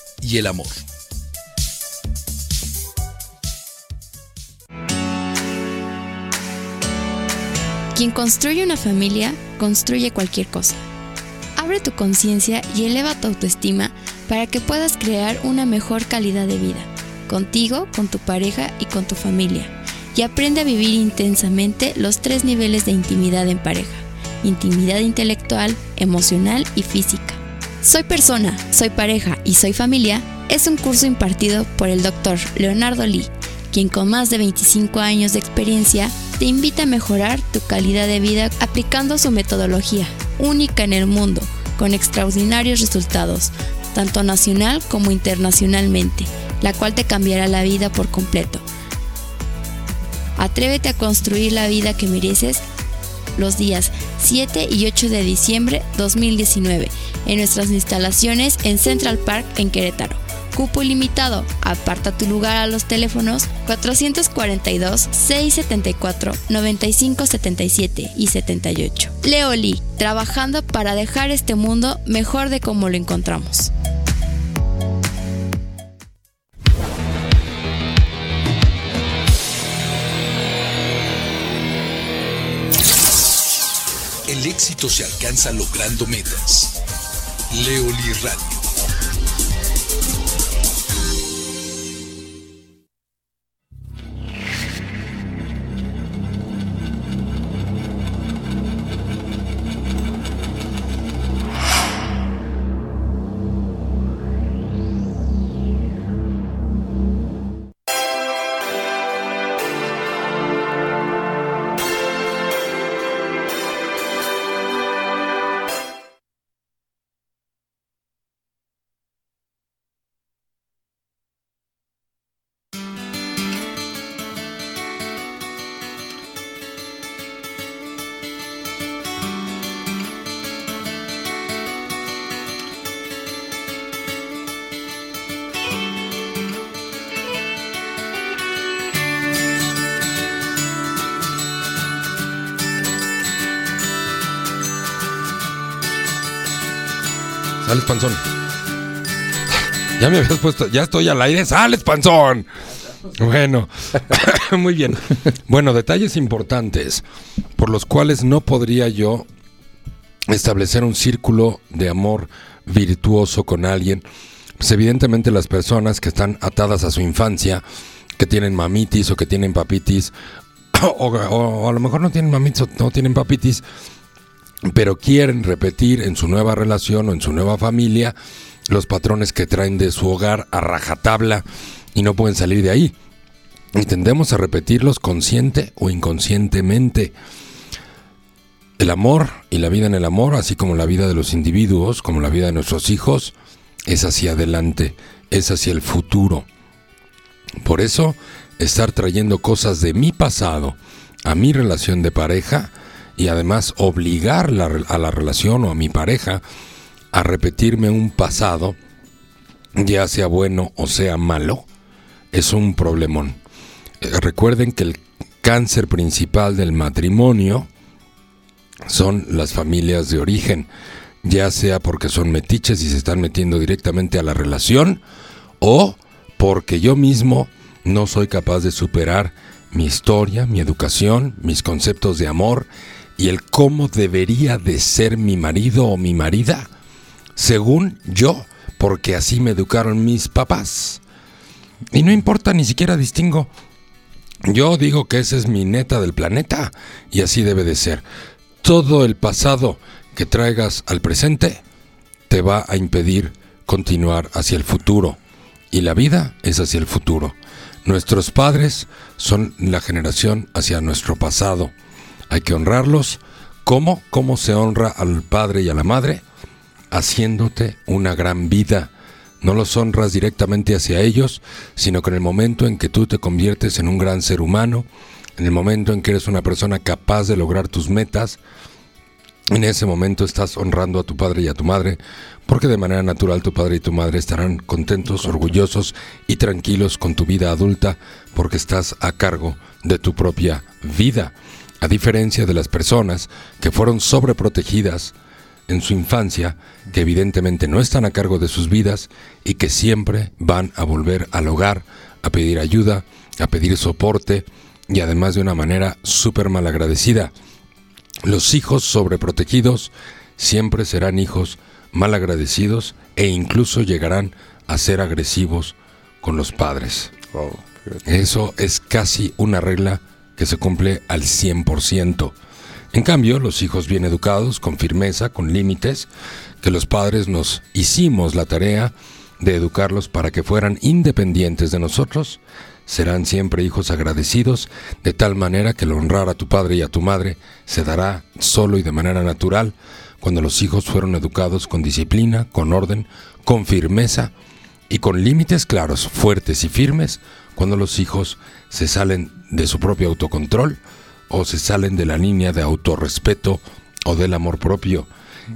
y el amor. Quien construye una familia, construye cualquier cosa. Abre tu conciencia y eleva tu autoestima para que puedas crear una mejor calidad de vida, contigo, con tu pareja y con tu familia. Y aprende a vivir intensamente los tres niveles de intimidad en pareja. Intimidad intelectual, emocional y física. Soy persona, soy pareja y soy familia es un curso impartido por el doctor Leonardo Lee, quien con más de 25 años de experiencia te invita a mejorar tu calidad de vida aplicando su metodología, única en el mundo, con extraordinarios resultados, tanto nacional como internacionalmente, la cual te cambiará la vida por completo. Atrévete a construir la vida que mereces los días 7 y 8 de diciembre 2019 en nuestras instalaciones en Central Park en Querétaro. Cupo ilimitado. Aparta tu lugar a los teléfonos 442-674-9577 y 78. Leoli, trabajando para dejar este mundo mejor de como lo encontramos. El éxito se alcanza logrando metas. Leoli Radio. Sales panzón. Ya me habías puesto, ya estoy al aire, sales panzón. Bueno, [laughs] muy bien. Bueno, detalles importantes por los cuales no podría yo establecer un círculo de amor virtuoso con alguien. Pues evidentemente las personas que están atadas a su infancia, que tienen mamitis o que tienen papitis, [coughs] o, o a lo mejor no tienen mamitis o no tienen papitis, pero quieren repetir en su nueva relación o en su nueva familia los patrones que traen de su hogar a rajatabla y no pueden salir de ahí. Y tendemos a repetirlos consciente o inconscientemente. El amor y la vida en el amor, así como la vida de los individuos, como la vida de nuestros hijos, es hacia adelante, es hacia el futuro. Por eso, estar trayendo cosas de mi pasado a mi relación de pareja y además obligar a la relación o a mi pareja a repetirme un pasado, ya sea bueno o sea malo, es un problemón. Eh, recuerden que el cáncer principal del matrimonio son las familias de origen, ya sea porque son metiches y se están metiendo directamente a la relación o porque yo mismo no soy capaz de superar mi historia, mi educación, mis conceptos de amor y el cómo debería de ser mi marido o mi marida, según yo, porque así me educaron mis papás. Y no importa, ni siquiera distingo. Yo digo que esa es mi neta del planeta y así debe de ser. Todo el pasado que traigas al presente te va a impedir continuar hacia el futuro. Y la vida es hacia el futuro. Nuestros padres son la generación hacia nuestro pasado. Hay que honrarlos. ¿Cómo? ¿Cómo se honra al padre y a la madre? Haciéndote una gran vida no los honras directamente hacia ellos, sino que en el momento en que tú te conviertes en un gran ser humano, en el momento en que eres una persona capaz de lograr tus metas, en ese momento estás honrando a tu padre y a tu madre, porque de manera natural tu padre y tu madre estarán contentos, orgullosos y tranquilos con tu vida adulta, porque estás a cargo de tu propia vida. A diferencia de las personas que fueron sobreprotegidas, en su infancia que evidentemente no están a cargo de sus vidas y que siempre van a volver al hogar a pedir ayuda, a pedir soporte y además de una manera súper malagradecida. Los hijos sobreprotegidos siempre serán hijos malagradecidos e incluso llegarán a ser agresivos con los padres. Eso es casi una regla que se cumple al 100%. En cambio, los hijos bien educados, con firmeza, con límites, que los padres nos hicimos la tarea de educarlos para que fueran independientes de nosotros, serán siempre hijos agradecidos, de tal manera que el honrar a tu padre y a tu madre se dará solo y de manera natural cuando los hijos fueron educados con disciplina, con orden, con firmeza y con límites claros, fuertes y firmes, cuando los hijos se salen de su propio autocontrol, o se salen de la línea de autorrespeto o del amor propio.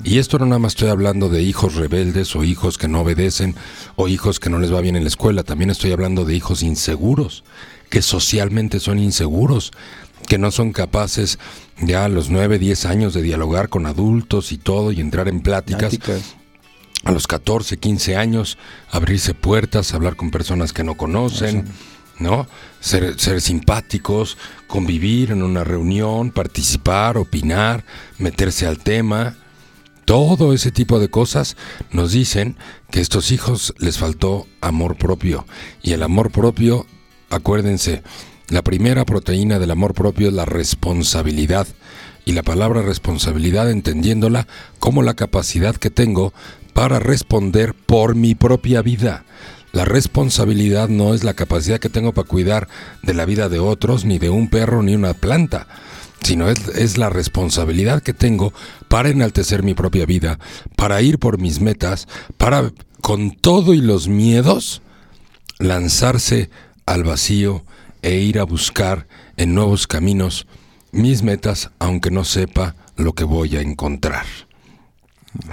Y esto no nada más estoy hablando de hijos rebeldes o hijos que no obedecen o hijos que no les va bien en la escuela, también estoy hablando de hijos inseguros, que socialmente son inseguros, que no son capaces ya a los 9, 10 años de dialogar con adultos y todo y entrar en pláticas. A los 14, 15 años, abrirse puertas, hablar con personas que no conocen. ¿No? Ser, ser, simpáticos, convivir en una reunión, participar, opinar, meterse al tema. Todo ese tipo de cosas nos dicen que a estos hijos les faltó amor propio. Y el amor propio, acuérdense, la primera proteína del amor propio es la responsabilidad. Y la palabra responsabilidad entendiéndola como la capacidad que tengo para responder por mi propia vida. La responsabilidad no es la capacidad que tengo para cuidar de la vida de otros, ni de un perro, ni una planta, sino es, la responsabilidad que tengo para enaltecer mi propia vida, para ir por mis metas, para, con todo y los miedos, lanzarse al vacío e ir a buscar en nuevos caminos mis metas, aunque no sepa lo que voy a encontrar.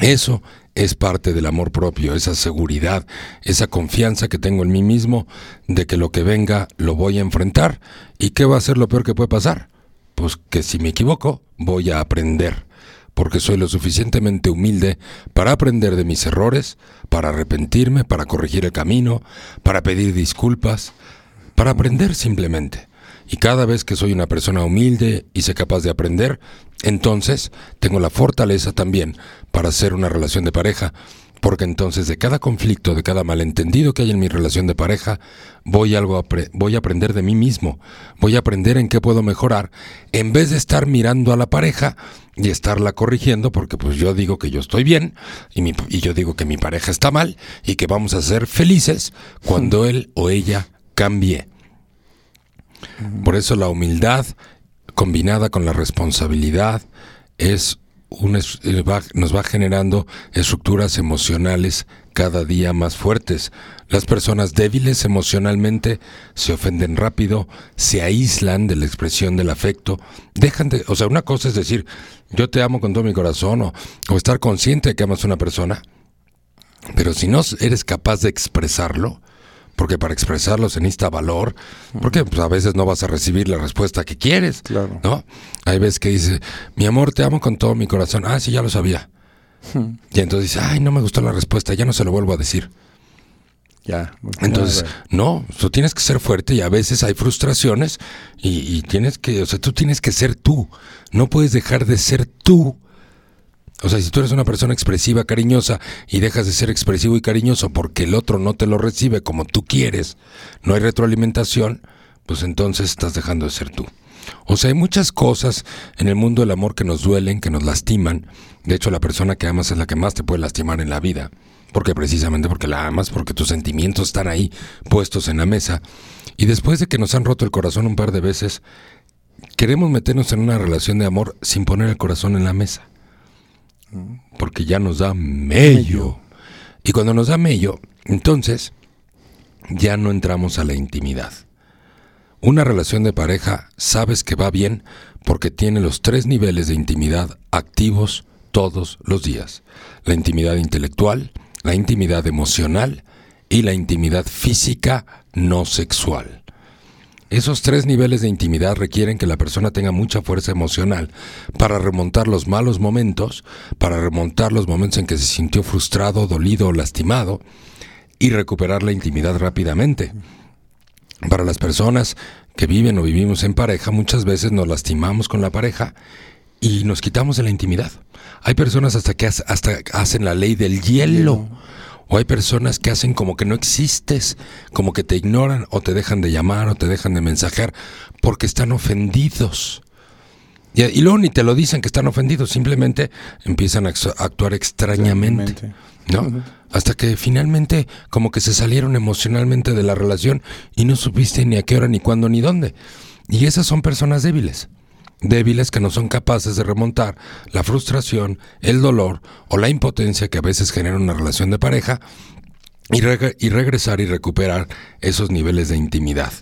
Eso es parte del amor propio, esa seguridad, esa confianza que tengo en mí mismo de que lo que venga lo voy a enfrentar. ¿Y qué va a ser lo peor que puede pasar? Pues que si me equivoco, voy a aprender, porque soy lo suficientemente humilde para aprender de mis errores, para arrepentirme, para corregir el camino, para pedir disculpas, para aprender simplemente. Y cada vez que soy una persona humilde y sé capaz de aprender, entonces tengo la fortaleza también para hacer una relación de pareja, porque entonces de cada conflicto, de cada malentendido que hay en mi relación de pareja, voy, algo a voy a aprender de mí mismo, voy a aprender en qué puedo mejorar, en vez de estar mirando a la pareja y estarla corrigiendo, porque pues yo digo que yo estoy bien y, y yo digo que mi pareja está mal y que vamos a ser felices cuando [laughs] él o ella cambie. Por eso la humildad combinada con la responsabilidad es un, eh, nos va generando estructuras emocionales cada día más fuertes. Las personas débiles emocionalmente se ofenden rápido, se aíslan de la expresión del afecto, dejan de, o sea, una cosa es decir, yo te amo con todo mi corazón o, o estar consciente de que amas a una persona, pero si no eres capaz de expresarlo, porque para expresarlo se necesita valor, porque pues, a veces no vas a recibir la respuesta que quieres, claro. ¿no? Hay veces que dice, mi amor, te amo con todo mi corazón. Ah, sí, ya lo sabía. Y entonces dice, ay, no me gustó la respuesta, ya no se lo vuelvo a decir. Ya. Entonces, no, tú tienes que ser fuerte y a veces hay frustraciones y, y, tienes que, o sea, tú tienes que ser tú. No puedes dejar de ser tú O sea, si tú eres una persona expresiva, cariñosa, y dejas de ser expresivo y cariñoso porque el otro no te lo recibe como tú quieres, no hay retroalimentación, pues entonces estás dejando de ser tú. O sea, hay muchas cosas en el mundo del amor que nos duelen, que nos lastiman. De hecho, la persona que amas es la que más te puede lastimar en la vida. Porque precisamente porque la amas, porque tus sentimientos están ahí puestos en la mesa. Y después de que nos han roto el corazón un par de veces, queremos meternos en una relación de amor sin poner el corazón en la mesa porque ya nos da mello. Y cuando nos da mello, entonces ya no entramos a la intimidad. Una relación de pareja sabes que va bien porque tiene los tres niveles de intimidad activos todos los días. La intimidad intelectual, la intimidad emocional y la intimidad física no sexual. Esos tres niveles de intimidad requieren que la persona tenga mucha fuerza emocional para remontar los malos momentos, para remontar los momentos en que se sintió frustrado, dolido o lastimado y recuperar la intimidad rápidamente. Para las personas que viven o vivimos en pareja, muchas veces nos lastimamos con la pareja y nos quitamos de la intimidad. Hay personas hasta que hasta hacen la ley del hielo. O hay personas que hacen como que no existes, como que te ignoran o te dejan de llamar o te dejan de mensajear porque están ofendidos. Y, luego ni te lo dicen que están ofendidos, simplemente empiezan a actuar extrañamente. ¿No? Hasta que finalmente como que se salieron emocionalmente de la relación y no supiste ni a qué hora, ni cuándo, ni dónde. Y esas son personas débiles débiles que no son capaces de remontar la frustración, el dolor o la impotencia que a veces genera una relación de pareja y, y regresar y recuperar esos niveles de intimidad.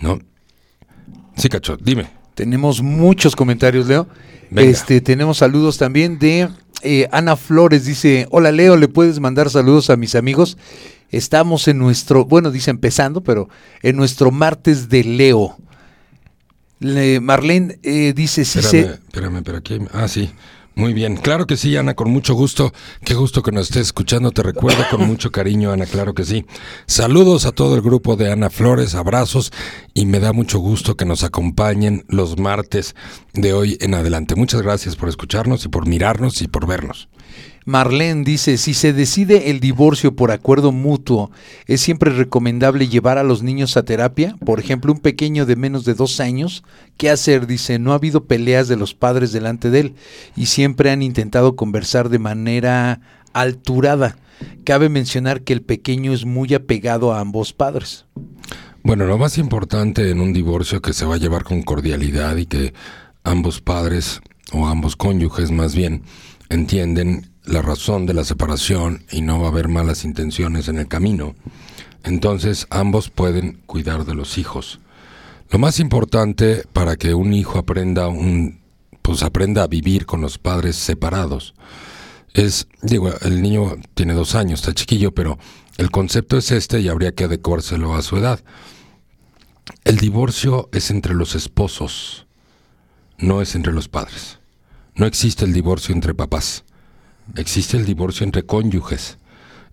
¿No? Sí, Cacho, dime. Tenemos muchos comentarios, Leo. Este, tenemos saludos también de eh, Ana Flores, dice, hola Leo, ¿le puedes mandar saludos a mis amigos? Estamos en nuestro, bueno, dice empezando, pero en nuestro martes de Leo. Marlene eh, dice sí espérame, Espérame, pero aquí... Ah, sí. Muy bien, claro que sí, Ana, con mucho gusto. Qué gusto que nos estés escuchando. Te recuerdo con mucho cariño, Ana, claro que sí. Saludos a todo el grupo de Ana Flores, abrazos y me da mucho gusto que nos acompañen los martes de hoy en adelante. Muchas gracias por escucharnos y por mirarnos y por vernos. Marlene dice, si se decide el divorcio por acuerdo mutuo, ¿es siempre recomendable llevar a los niños a terapia? Por ejemplo, un pequeño de menos de dos años, ¿qué hacer? Dice, no ha habido peleas de los padres delante de él y siempre han intentado conversar de manera alturada. Cabe mencionar que el pequeño es muy apegado a ambos padres. Bueno, lo más importante en un divorcio que se va a llevar con cordialidad y que ambos padres o ambos cónyuges más bien entienden la razón de la separación y no va a haber malas intenciones en el camino, entonces ambos pueden cuidar de los hijos. Lo más importante para que un hijo aprenda un pues aprenda a vivir con los padres separados es, digo, el niño tiene dos años, está chiquillo, pero el concepto es este y habría que adecuárselo a su edad. El divorcio es entre los esposos, no es entre los padres. No existe el divorcio entre papás existe el divorcio entre cónyuges.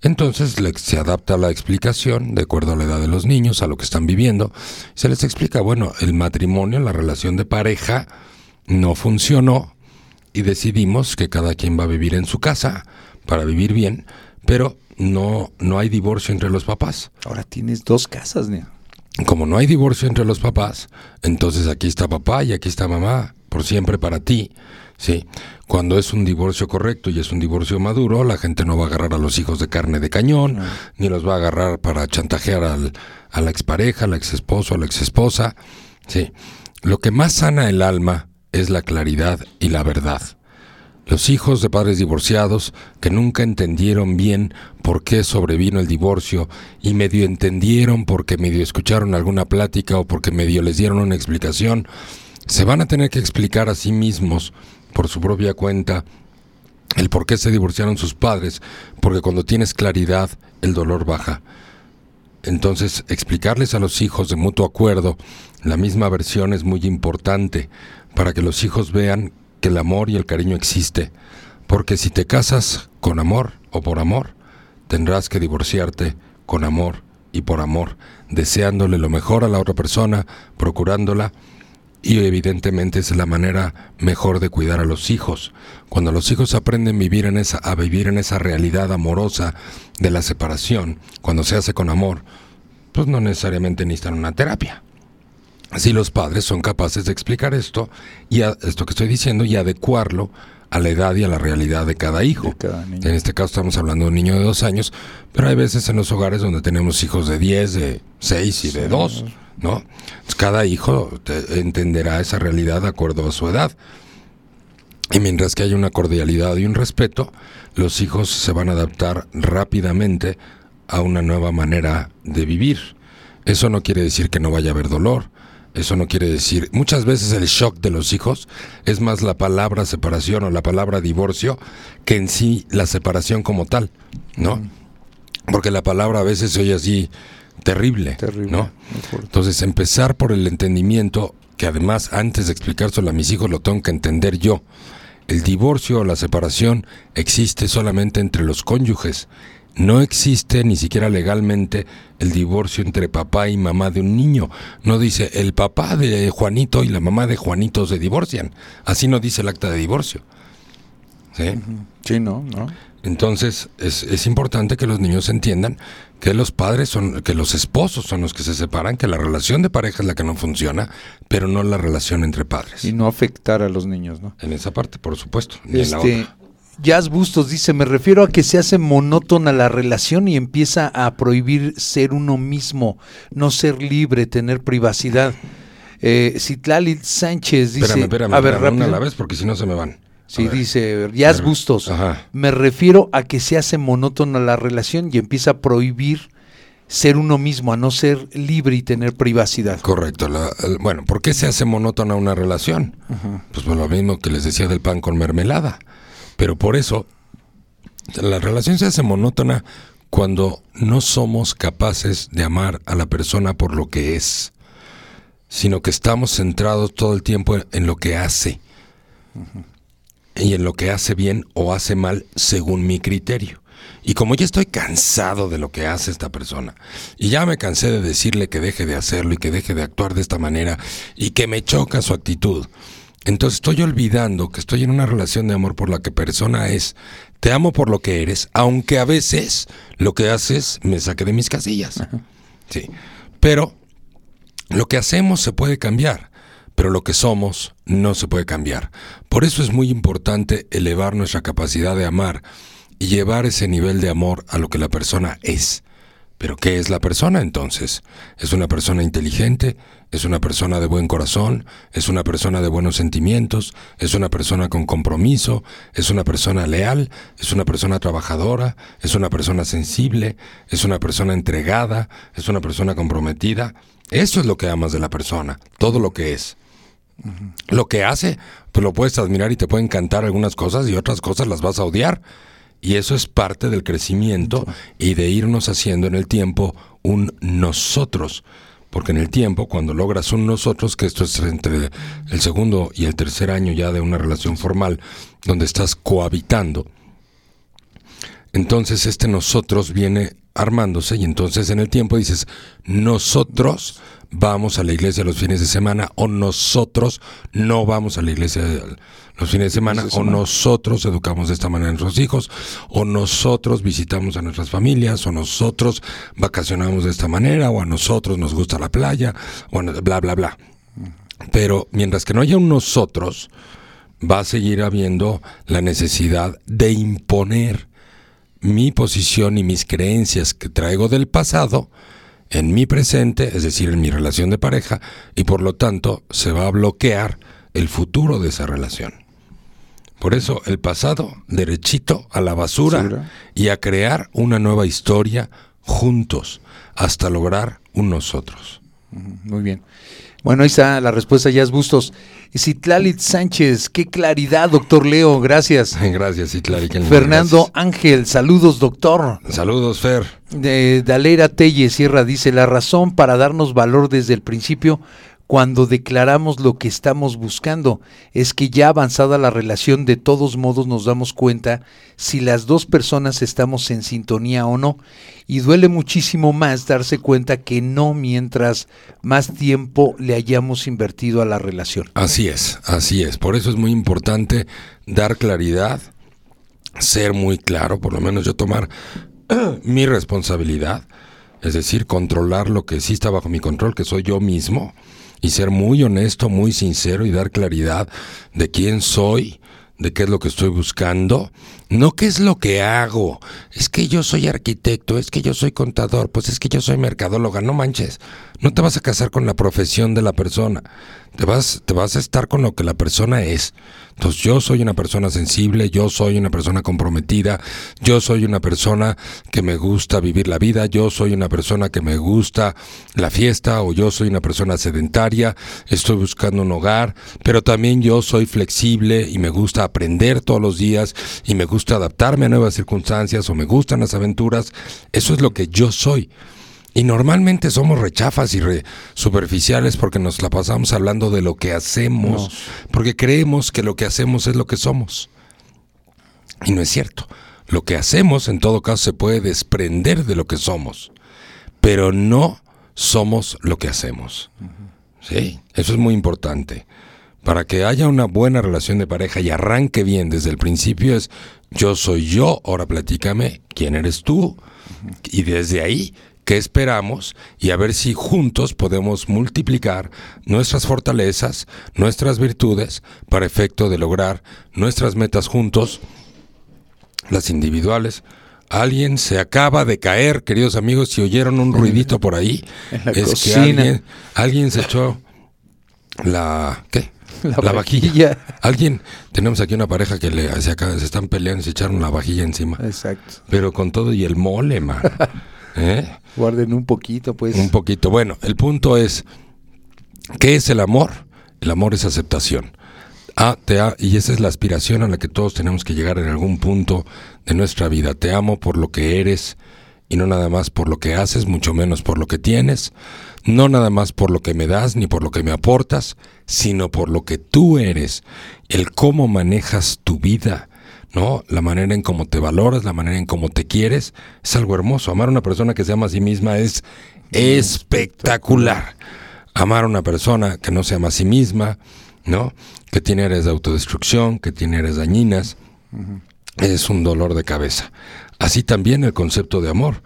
Entonces se adapta la explicación de acuerdo a la edad de los niños, a lo que están viviendo. Se les explica, bueno, el matrimonio, la relación de pareja no funcionó y decidimos que cada quien va a vivir en su casa para vivir bien, pero no, no hay divorcio entre los papás. Ahora tienes dos casas, ¿no? Como no hay divorcio entre los papás, entonces aquí está papá y aquí está mamá, por siempre para ti. Sí, cuando es un divorcio correcto y es un divorcio maduro, la gente no va a agarrar a los hijos de carne de cañón, ni los va a agarrar para chantajear al, a la expareja, al exesposo, a la exesposa. Sí, lo que más sana el alma es la claridad y la verdad. Los hijos de padres divorciados que nunca entendieron bien por qué sobrevino el divorcio y medio entendieron porque medio escucharon alguna plática o porque medio les dieron una explicación, se van a tener que explicar a sí mismos por su propia cuenta el por qué se divorciaron sus padres, porque cuando tienes claridad el dolor baja. Entonces, explicarles a los hijos de mutuo acuerdo la misma versión es muy importante para que los hijos vean que el amor y el cariño existe, porque si te casas con amor o por amor, tendrás que divorciarte con amor y por amor, deseándole lo mejor a la otra persona, procurándola y evidentemente es la manera mejor de cuidar a los hijos. Cuando los hijos aprenden vivir en esa, a vivir en esa realidad amorosa de la separación, cuando se hace con amor, pues no necesariamente necesitan una terapia. Si los padres son capaces de explicar esto y esto que estoy diciendo y adecuarlo a la edad y a la realidad de cada hijo. en este caso estamos hablando de un niño de dos años, pero hay veces en los hogares donde tenemos hijos de 10, de 6 y de 2, ¿no? cada hijo entenderá esa realidad de acuerdo a su edad. Y mientras que hay una cordialidad y un respeto, los hijos se van a adaptar rápidamente a una nueva manera de vivir. Eso no quiere decir que no vaya a haber dolor, eso no quiere decir, muchas veces el shock de los hijos es más la palabra separación o la palabra divorcio que en sí la separación como tal, ¿no? Porque la palabra a veces se oye así terrible, ¿no? Entonces empezar por el entendimiento, que además antes de explicárselo a mis hijos lo tengo que entender yo. El divorcio o la separación existe solamente entre los cónyuges no existe ni siquiera legalmente el divorcio entre papá y mamá de un niño. No dice el papá de Juanito y la mamá de Juanito se divorcian. Así no dice el acta de divorcio. ¿Sí? Sí, no, no. Entonces es, es, importante que los niños entiendan que los padres son, que los esposos son los que se separan, que la relación de pareja es la que no funciona, pero no la relación entre padres. Y no afectar a los niños, ¿no? En esa parte, por supuesto. Ni en la este, otra. Jazz Bustos dice, me refiero a que se hace monótona la relación y empieza a prohibir ser uno mismo, no ser libre, tener privacidad. Eh, Citlali Sánchez dice, espérame, espérame, a ver, una a la vez porque si no se me van. Sí, dice Jazz Bustos, me refiero a que se hace monótona la relación y empieza a prohibir ser uno mismo, a no ser libre y tener privacidad. Correcto. bueno, ¿por qué se hace monótona una relación? Pues por lo mismo que les decía del pan con mermelada. Pero por eso la relación se hace monótona cuando no somos capaces de amar a la persona por lo que es, sino que estamos centrados todo el tiempo en lo que hace. Y en lo que hace bien o hace mal según mi criterio. Y como ya estoy cansado de lo que hace esta persona, y ya me cansé de decirle que deje de hacerlo y que deje de actuar de esta manera, y que me choca su actitud, entonces estoy olvidando que estoy en una relación de amor por la que persona es. Te amo por lo que eres, aunque a veces lo que haces me saque de mis casillas. Sí. Pero lo que hacemos se puede cambiar, pero lo que somos no se puede cambiar. Por eso es muy importante elevar nuestra capacidad de amar y llevar ese nivel de amor a lo que la persona es. Pero ¿qué es la persona entonces? ¿Es una persona inteligente? ¿Es una persona de buen corazón? ¿Es una persona de buenos sentimientos? ¿Es una persona con compromiso? ¿Es una persona leal? ¿Es una persona trabajadora? ¿Es una persona sensible? ¿Es una persona entregada? ¿Es una persona comprometida? Eso es lo que amas de la persona, todo lo que es. Lo que hace, pues lo puedes admirar y te pueden encantar algunas cosas y otras cosas las vas a odiar. Y eso es parte del crecimiento y de irnos haciendo en el tiempo un nosotros. Porque en el tiempo, cuando logras un nosotros, que esto es entre el segundo y el tercer año ya de una relación formal, donde estás cohabitando, entonces este nosotros viene armándose y entonces en el tiempo dices, nosotros vamos a la iglesia los fines de semana o nosotros no vamos a la iglesia los fines de semana, o nosotros educamos de esta manera a nuestros hijos, o nosotros visitamos a nuestras familias, o nosotros vacacionamos de esta manera, o a nosotros nos gusta la playa, o bla, bla, bla. Pero mientras que no haya un nosotros, va a seguir habiendo la necesidad de imponer mi posición y mis creencias que traigo del pasado en mi presente, es decir, en mi relación de pareja, y por lo tanto se va a bloquear el futuro de esa relación. Por eso el pasado, derechito a la basura, y a crear una nueva historia juntos hasta lograr un nosotros. Muy bien. Bueno, ahí está la respuesta, ya es Bustos. Citlalit Sánchez, qué claridad, doctor Leo, gracias. [laughs] Gracias, Citlalit. Fernando Ángel, saludos, doctor. Saludos, Fer. De Dalera Telle Sierra dice, la razón para darnos valor desde el principio cuando declaramos lo que estamos buscando. Es que ya avanzada la relación, de todos modos nos damos cuenta si las dos personas estamos en sintonía o no. Y duele muchísimo más darse cuenta que no mientras más tiempo le hayamos invertido a la relación. Así es, así es. Por eso es muy importante dar claridad, ser muy claro, por lo menos yo tomar [clears throat] mi responsabilidad, es decir, controlar lo que sí está bajo mi control, que soy yo mismo y ser muy honesto, muy sincero y dar claridad de quién soy, de qué es lo que estoy buscando, no qué es lo que hago. Es que yo soy arquitecto, es que yo soy contador, pues es que yo soy mercadóloga, no manches. No te vas a casar con la profesión de la persona. Te vas, te vas a estar con lo que la persona es. Entonces yo soy una persona sensible, yo soy una persona comprometida, yo soy una persona que me gusta vivir la vida, yo soy una persona que me gusta la fiesta o yo soy una persona sedentaria, estoy buscando un hogar, pero también yo soy flexible y me gusta aprender todos los días y me gusta adaptarme a nuevas circunstancias o me gustan las aventuras. Eso es lo que yo soy. Y normalmente somos rechafas y superficiales porque nos la pasamos hablando de lo que hacemos, porque creemos que lo que hacemos es lo que somos. Y no es cierto. Lo que hacemos en todo caso se puede desprender de lo que somos, pero no somos lo que hacemos. Sí, eso es muy importante. Para que haya una buena relación de pareja y arranque bien desde el principio es yo soy yo, ahora platícame quién eres tú. Y desde ahí qué esperamos y a ver si juntos podemos multiplicar nuestras fortalezas, nuestras virtudes, para efecto de lograr nuestras metas juntos, las individuales. Alguien se acaba de caer, queridos amigos, si oyeron un ruidito por ahí, es que alguien, alguien se echó la ¿qué? La, vajilla. Alguien, tenemos aquí una pareja que le, se, acaba, se están peleando y se echaron la vajilla encima. Exacto. Pero con todo y el mole, man. [laughs] ¿Eh? Guarden un poquito, pues. Un poquito. Bueno, el punto es, ¿qué es el amor? El amor es aceptación. Ah, te y esa es la aspiración a la que todos tenemos que llegar en algún punto de nuestra vida. Te amo por lo que eres y no nada más por lo que haces, mucho menos por lo que tienes, no nada más por lo que me das ni por lo que me aportas, sino por lo que tú eres, el cómo manejas tu vida, ¿no? La manera en cómo te valoras, la manera en cómo te quieres, es algo hermoso. Amar a una persona que se ama a sí misma es espectacular. Amar a una persona que no se ama a sí misma, ¿no? Que tiene áreas de autodestrucción, que tiene áreas dañinas, es un dolor de cabeza. Así también el concepto de amor.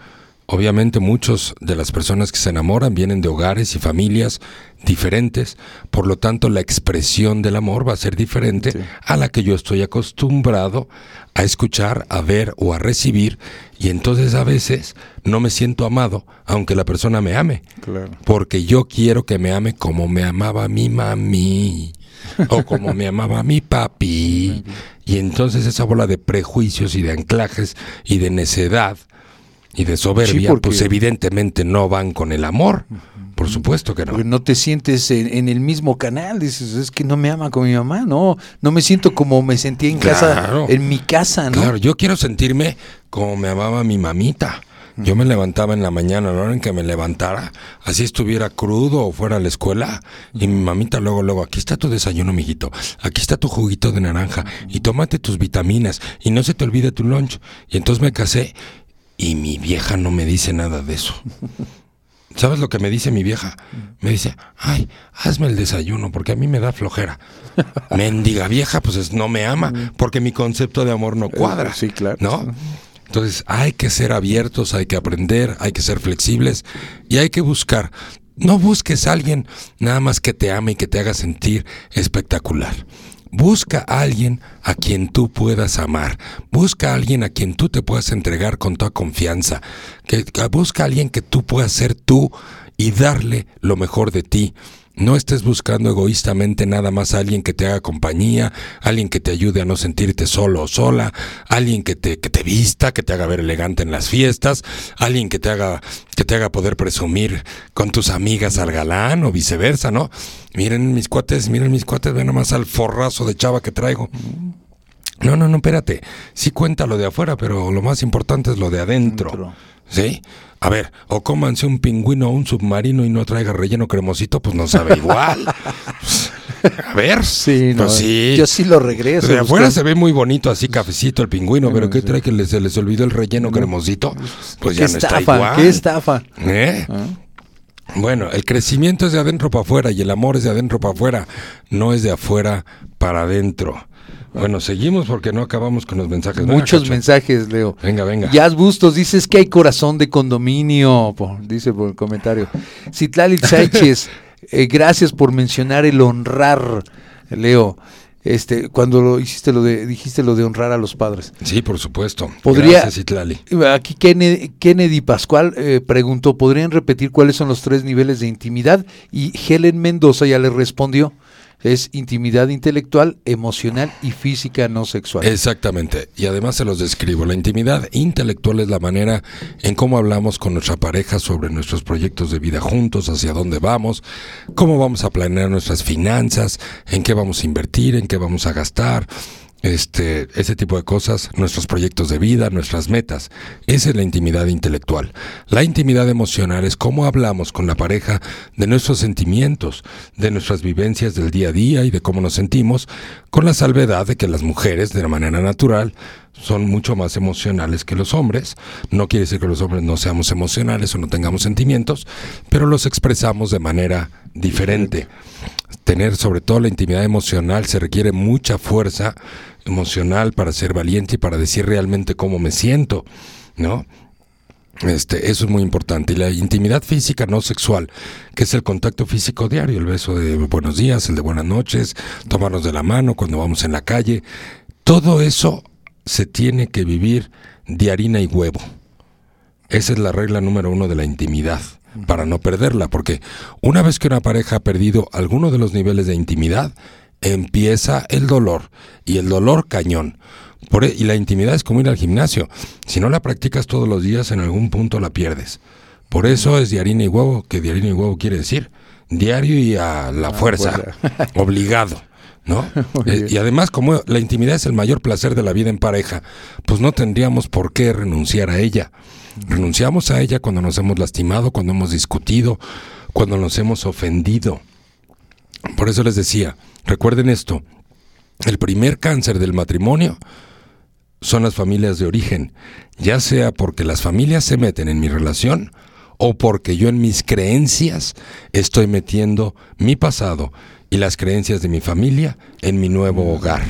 Obviamente muchos de las personas que se enamoran vienen de hogares y familias diferentes, por lo tanto la expresión del amor va a ser diferente a la que yo estoy acostumbrado a escuchar, a ver o a recibir y entonces a veces no me siento amado aunque la persona me ame, porque yo quiero que me ame como me amaba mi mami o como me amaba mi papi. [laughs] Y entonces esa bola de prejuicios y de anclajes y de necedad y de soberbia, pues evidentemente no van con el amor. Por supuesto que no. Porque no te sientes en, el mismo canal, dices, es que no me ama como mi mamá, no, no me siento como me sentía en casa, en mi casa, ¿no? Claro, yo quiero sentirme como me amaba mi mamita. Yo me levantaba en la mañana, a la hora en que me levantara, así estuviera crudo o fuera a la escuela, y mi mamita luego, luego, aquí está tu desayuno, mijito, aquí está tu juguito de naranja, y tómate tus vitaminas, y no se te olvide tu lunch. Y entonces me casé y mi vieja no me dice nada de eso. ¿Sabes lo que me dice mi vieja? Me dice, ay, hazme el desayuno porque a mí me da flojera. Mendiga vieja, pues no me ama porque mi concepto de amor no eh, cuadra. Sí, claro. ¿No? Entonces hay que ser abiertos, hay que aprender, hay que ser flexibles y hay que buscar. No busques a alguien nada más que te ame y que te haga sentir espectacular. Busca a alguien a quien tú puedas amar. Busca a alguien a quien tú te puedas entregar con toda confianza. Que, busca a alguien que tú puedas ser tú y darle lo mejor de ti. No estés buscando egoístamente nada más a alguien que te haga compañía, alguien que te ayude a no sentirte solo o sola, alguien que te, que te vista, que te haga ver elegante en las fiestas, alguien que te haga, que te haga poder presumir con tus amigas al galán o viceversa, ¿no? Miren mis cuates, miren mis cuates, ven nomás al forrazo de chava que traigo. No, no, no, espérate. Sí cuenta lo de afuera, pero lo más importante es lo de adentro. Dentro. ¿Sí? A ver, o cómanse un pingüino o un submarino y no traiga relleno cremosito, pues no sabe igual. [laughs] A ver. Sí, no, pues sí. Yo sí lo regreso. De afuera se ve muy bonito así cafecito el pingüino, pero ¿qué trae que les, se les olvidó el relleno cremosito? Pues ¿Qué ya no está estafa? igual. ¿Qué estafa? ¿Eh? Ah. Bueno, el crecimiento es de adentro para afuera y el amor es de adentro para afuera, no es de afuera para adentro. Bueno, seguimos porque no acabamos con los mensajes. Muchos Cacho. mensajes, Leo. Venga, venga. Jazz Bustos dice es que hay corazón de condominio, dice por el comentario. Citlali [laughs] Sánchez, eh, gracias por mencionar el honrar, Leo. Este, cuando lo hiciste lo de, dijiste lo de honrar a los padres. Sí, por supuesto. Podría- Gracias, Itlali. Aquí Kennedy, Kennedy Pascual eh, preguntó, ¿podrían repetir cuáles son los tres niveles de intimidad? Y Helen Mendoza ya le respondió, es intimidad intelectual, emocional y física no sexual. Exactamente. Y además se los describo. La intimidad intelectual es la manera en cómo hablamos con nuestra pareja sobre nuestros proyectos de vida juntos, hacia dónde vamos, cómo vamos a planear nuestras finanzas, en qué vamos a invertir, en qué vamos a gastar. Este, ese tipo de cosas, nuestros proyectos de vida, nuestras metas. Esa es la intimidad intelectual. La intimidad emocional es cómo hablamos con la pareja de nuestros sentimientos, de nuestras vivencias del día a día y de cómo nos sentimos, con la salvedad de que las mujeres, de manera natural, son mucho más emocionales que los hombres. No quiere decir que los hombres no seamos emocionales o no tengamos sentimientos, pero los expresamos de manera diferente. Tener sobre todo la intimidad emocional se requiere mucha fuerza emocional para ser valiente y para decir realmente cómo me siento, ¿no? Este, eso es muy importante. Y la intimidad física no sexual, que es el contacto físico diario, el beso de buenos días, el de buenas noches, tomarnos de la mano cuando vamos en la calle. Todo eso se tiene que vivir de harina y huevo. Esa es la regla número uno de la intimidad, para no perderla, porque una vez que una pareja ha perdido alguno de los niveles de intimidad, empieza el dolor, y el dolor cañón. Por e- y la intimidad es como ir al gimnasio. Si no la practicas todos los días, en algún punto la pierdes. Por eso es de harina y huevo, que de harina y huevo quiere decir diario y a la fuerza, [laughs] obligado. ¿No? [laughs] Eh, y además, como la intimidad es el mayor placer de la vida en pareja, pues no tendríamos por qué renunciar a ella. Renunciamos a ella cuando nos hemos lastimado, cuando hemos discutido, cuando nos hemos ofendido. Por eso les decía, recuerden esto, el primer cáncer del matrimonio son las familias de origen, ya sea porque las familias se meten en mi relación o porque yo en mis creencias estoy metiendo mi pasado y las creencias de mi familia en mi nuevo hogar.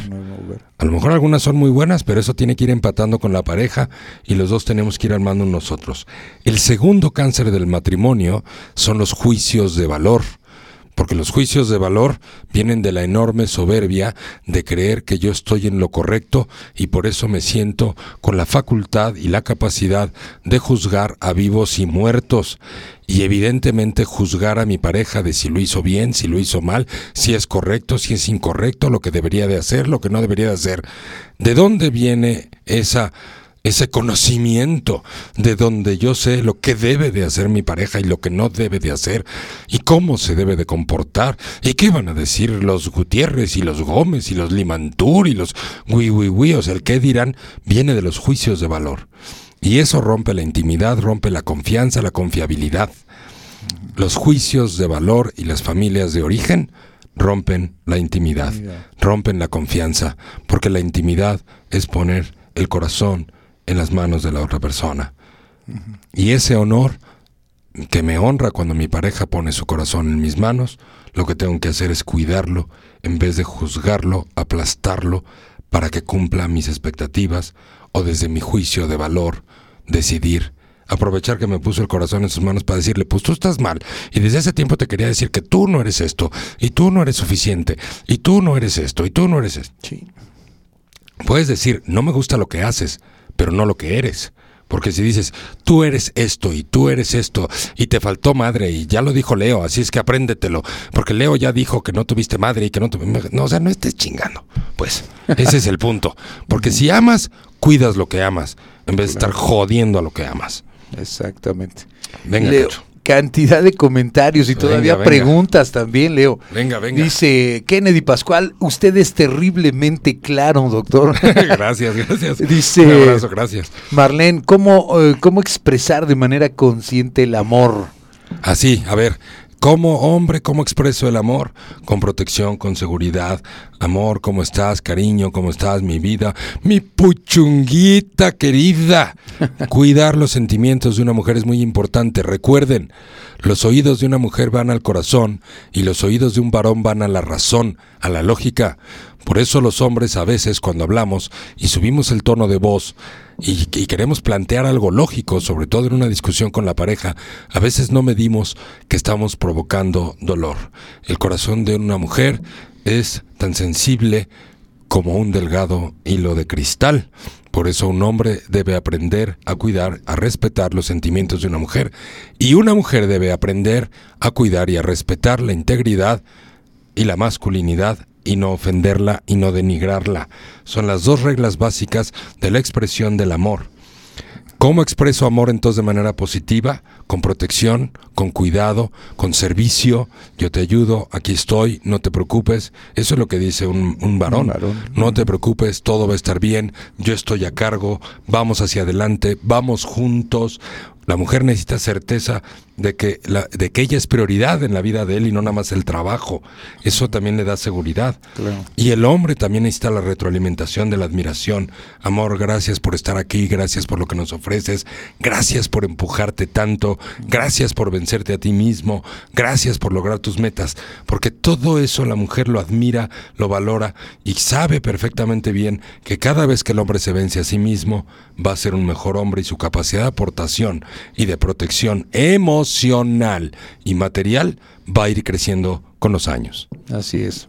A lo mejor algunas son muy buenas, pero eso tiene que ir empatando con la pareja y los dos tenemos que ir armando nosotros. El segundo cáncer del matrimonio son los juicios de valor. Porque los juicios de valor vienen de la enorme soberbia de creer que yo estoy en lo correcto y por eso me siento con la facultad y la capacidad de juzgar a vivos y muertos y evidentemente juzgar a mi pareja de si lo hizo bien, si lo hizo mal, si es correcto, si es incorrecto, lo que debería de hacer, lo que no debería de hacer. ¿De dónde viene esa ese conocimiento de donde yo sé lo que debe de hacer mi pareja y lo que no debe de hacer y cómo se debe de comportar y qué van a decir los Gutiérrez y los Gómez y los Limantur y los Wi Wi o sea, el qué dirán viene de los juicios de valor. Y eso rompe la intimidad, rompe la confianza, la confiabilidad. Los juicios de valor y las familias de origen rompen la intimidad, rompen la confianza, porque la intimidad es poner el corazón en las manos de la otra persona. Y ese honor que me honra cuando mi pareja pone su corazón en mis manos, lo que tengo que hacer es cuidarlo en vez de juzgarlo, aplastarlo para que cumpla mis expectativas o desde mi juicio de valor decidir aprovechar que me puso el corazón en sus manos para decirle, pues tú estás mal. Y desde ese tiempo te quería decir que tú no eres esto, y tú no eres suficiente, y tú no eres esto, y tú no eres esto. Sí. Puedes decir, no me gusta lo que haces, pero no lo que eres. Porque si dices, tú eres esto y tú eres esto y te faltó madre y ya lo dijo Leo, así es que apréndetelo. Porque Leo ya dijo que no tuviste madre y que no tuviste... No, o sea, no estés chingando. Pues [laughs] ese es el punto. Porque si amas, cuidas lo que amas en vez de estar jodiendo a lo que amas. Exactamente. Venga, Leo, Cacho. Cantidad de comentarios y todavía venga. preguntas también, Leo. Venga, venga. Dice Kennedy Pascual, usted es terriblemente claro, doctor. [laughs] gracias, gracias. [laughs] Dice- Un abrazo, gracias. Marlene, ¿cómo, eh, ¿cómo expresar de manera consciente el amor? Así, a ver, como hombre, ¿cómo expreso el amor? Con protección, con seguridad. Amor, ¿cómo estás? Cariño, ¿cómo estás? Mi vida, mi puchunguita querida. [laughs] Cuidar los sentimientos de una mujer es muy importante. Recuerden, los oídos de una mujer van al corazón y los oídos de un varón van a la razón, a la lógica. Por eso los hombres a veces cuando hablamos y subimos el tono de voz y, queremos plantear algo lógico, sobre todo en una discusión con la pareja, a veces no medimos que estamos provocando dolor. El corazón de una mujer es tan sensible como un delgado hilo de cristal. Por eso un hombre debe aprender a cuidar, a respetar los sentimientos de una mujer. Y una mujer debe aprender a cuidar y a respetar la integridad y la masculinidad y no ofenderla y no denigrarla. Son las dos reglas básicas de la expresión del amor. ¿Cómo expreso amor entonces de manera positiva? Con protección, con cuidado, con servicio. Yo te ayudo, aquí estoy, no te preocupes. Eso es lo que dice un, un varón. Un varón. No te preocupes, todo va a estar bien, yo estoy a cargo, vamos hacia adelante, vamos juntos. La mujer necesita certeza de que, la, de que ella es prioridad en la vida de él y no nada más el trabajo. Eso también le da seguridad. Claro. Y el hombre también necesita la retroalimentación de la admiración. Amor, gracias por estar aquí, gracias por lo que nos ofreces, gracias por empujarte tanto, gracias por vencerte a ti mismo, gracias por lograr tus metas. Porque todo eso la mujer lo admira, lo valora y sabe perfectamente bien que cada vez que el hombre se vence a sí mismo, va a ser un mejor hombre y su capacidad de aportación y de protección emocional y material va a ir creciendo con los años. Así es.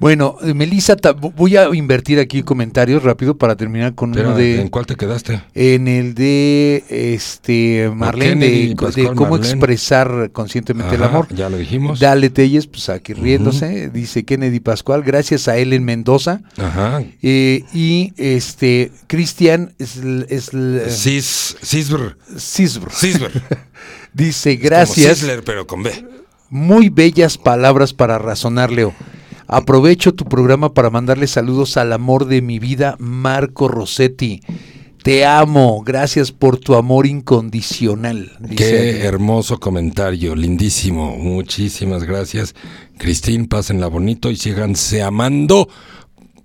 Bueno, eh, Melissa, voy a invertir aquí comentarios rápido para terminar con Pero, uno de... ¿En cuál te quedaste? En el de este Marlene, Kennedy, de, Pascual de cómo Marlene. expresar conscientemente el amor. Ya lo dijimos. Dale Telles, pues aquí riéndose, dice Kennedy Pascual, gracias a Ellen Mendoza. Ajá. Eh, y este Cristian Sl- Cis, Cisber. Cisbr Cisber. [laughs] dice Como gracias, Cisler, pero con B. muy bellas palabras para razonar, Leo. Aprovecho tu programa para mandarle saludos al amor de mi vida, Marco Rossetti. Te amo, gracias por tu amor incondicional. dice Qué hermoso comentario, lindísimo. Muchísimas gracias. Cristín, pásenla bonito y síganse amando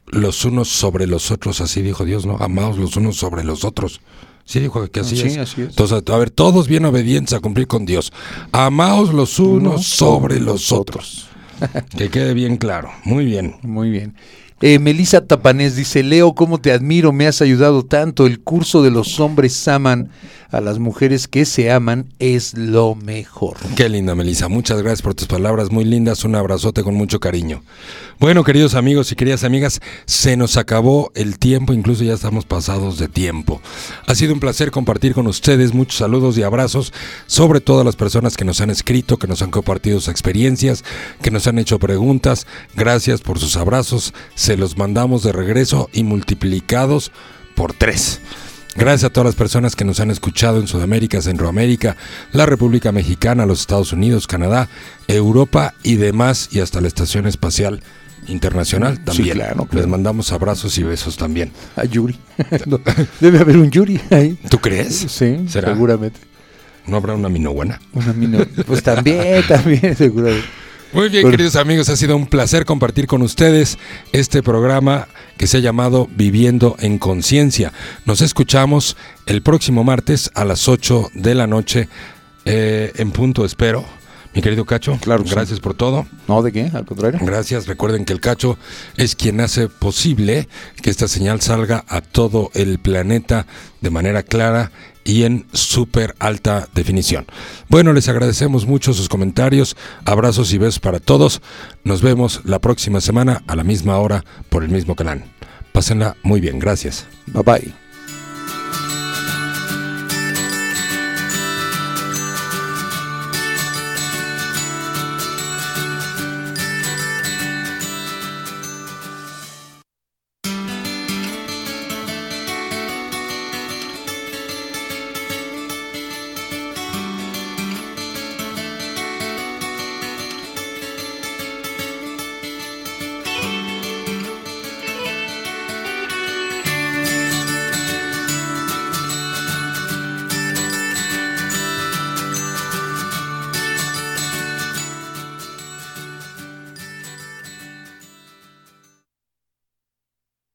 los unos sobre los otros. Así dijo Dios, ¿no? Amaos los unos sobre los otros. Sí, dijo que así Sí, es. así es. Entonces, a ver, todos bien obedientes a cumplir con Dios. Amaos los unos sobre los otros. [laughs] que quede bien claro. Muy bien. Muy bien. Eh, Melissa Tapanés dice, Leo, ¿cómo te admiro? Me has ayudado tanto. El curso de los hombres aman a las mujeres que se aman es lo mejor. Qué linda, Melissa. Muchas gracias por tus palabras muy lindas. Un abrazote con mucho cariño. Bueno, queridos amigos y queridas amigas, se nos acabó el tiempo, incluso ya estamos pasados de tiempo. Ha sido un placer compartir con ustedes muchos saludos y abrazos, sobre todo a las personas que nos han escrito, que nos han compartido sus experiencias, que nos han hecho preguntas. Gracias por sus abrazos. Se los mandamos de regreso y multiplicados por tres. Gracias a todas las personas que nos han escuchado en Sudamérica, Centroamérica, la República Mexicana, los Estados Unidos, Canadá, Europa y demás, y hasta la Estación Espacial Internacional también. claro, Les mandamos abrazos y besos también. A Yuri. [laughs] No, debe haber un Yuri ahí. ¿Tú crees? Sí, ¿Será? seguramente. ¿No habrá una minobuena? Una mino- Pues también, [laughs] también, seguramente. Muy bien, queridos amigos, ha sido un placer compartir con ustedes este programa que se ha llamado Viviendo en Conciencia. Nos escuchamos el próximo martes a las 8 de la noche eh, en punto, espero. Mi querido Cacho, Claro sí. gracias por todo. No, ¿de qué? Al contrario. Gracias. Recuerden que el Cacho es quien hace posible que esta señal salga a todo el planeta de manera clara y en súper alta definición. Bueno, les agradecemos mucho sus comentarios, abrazos y besos para todos. Nos vemos la próxima semana a la misma hora por el mismo canal. Pásenla muy bien, gracias. Bye bye.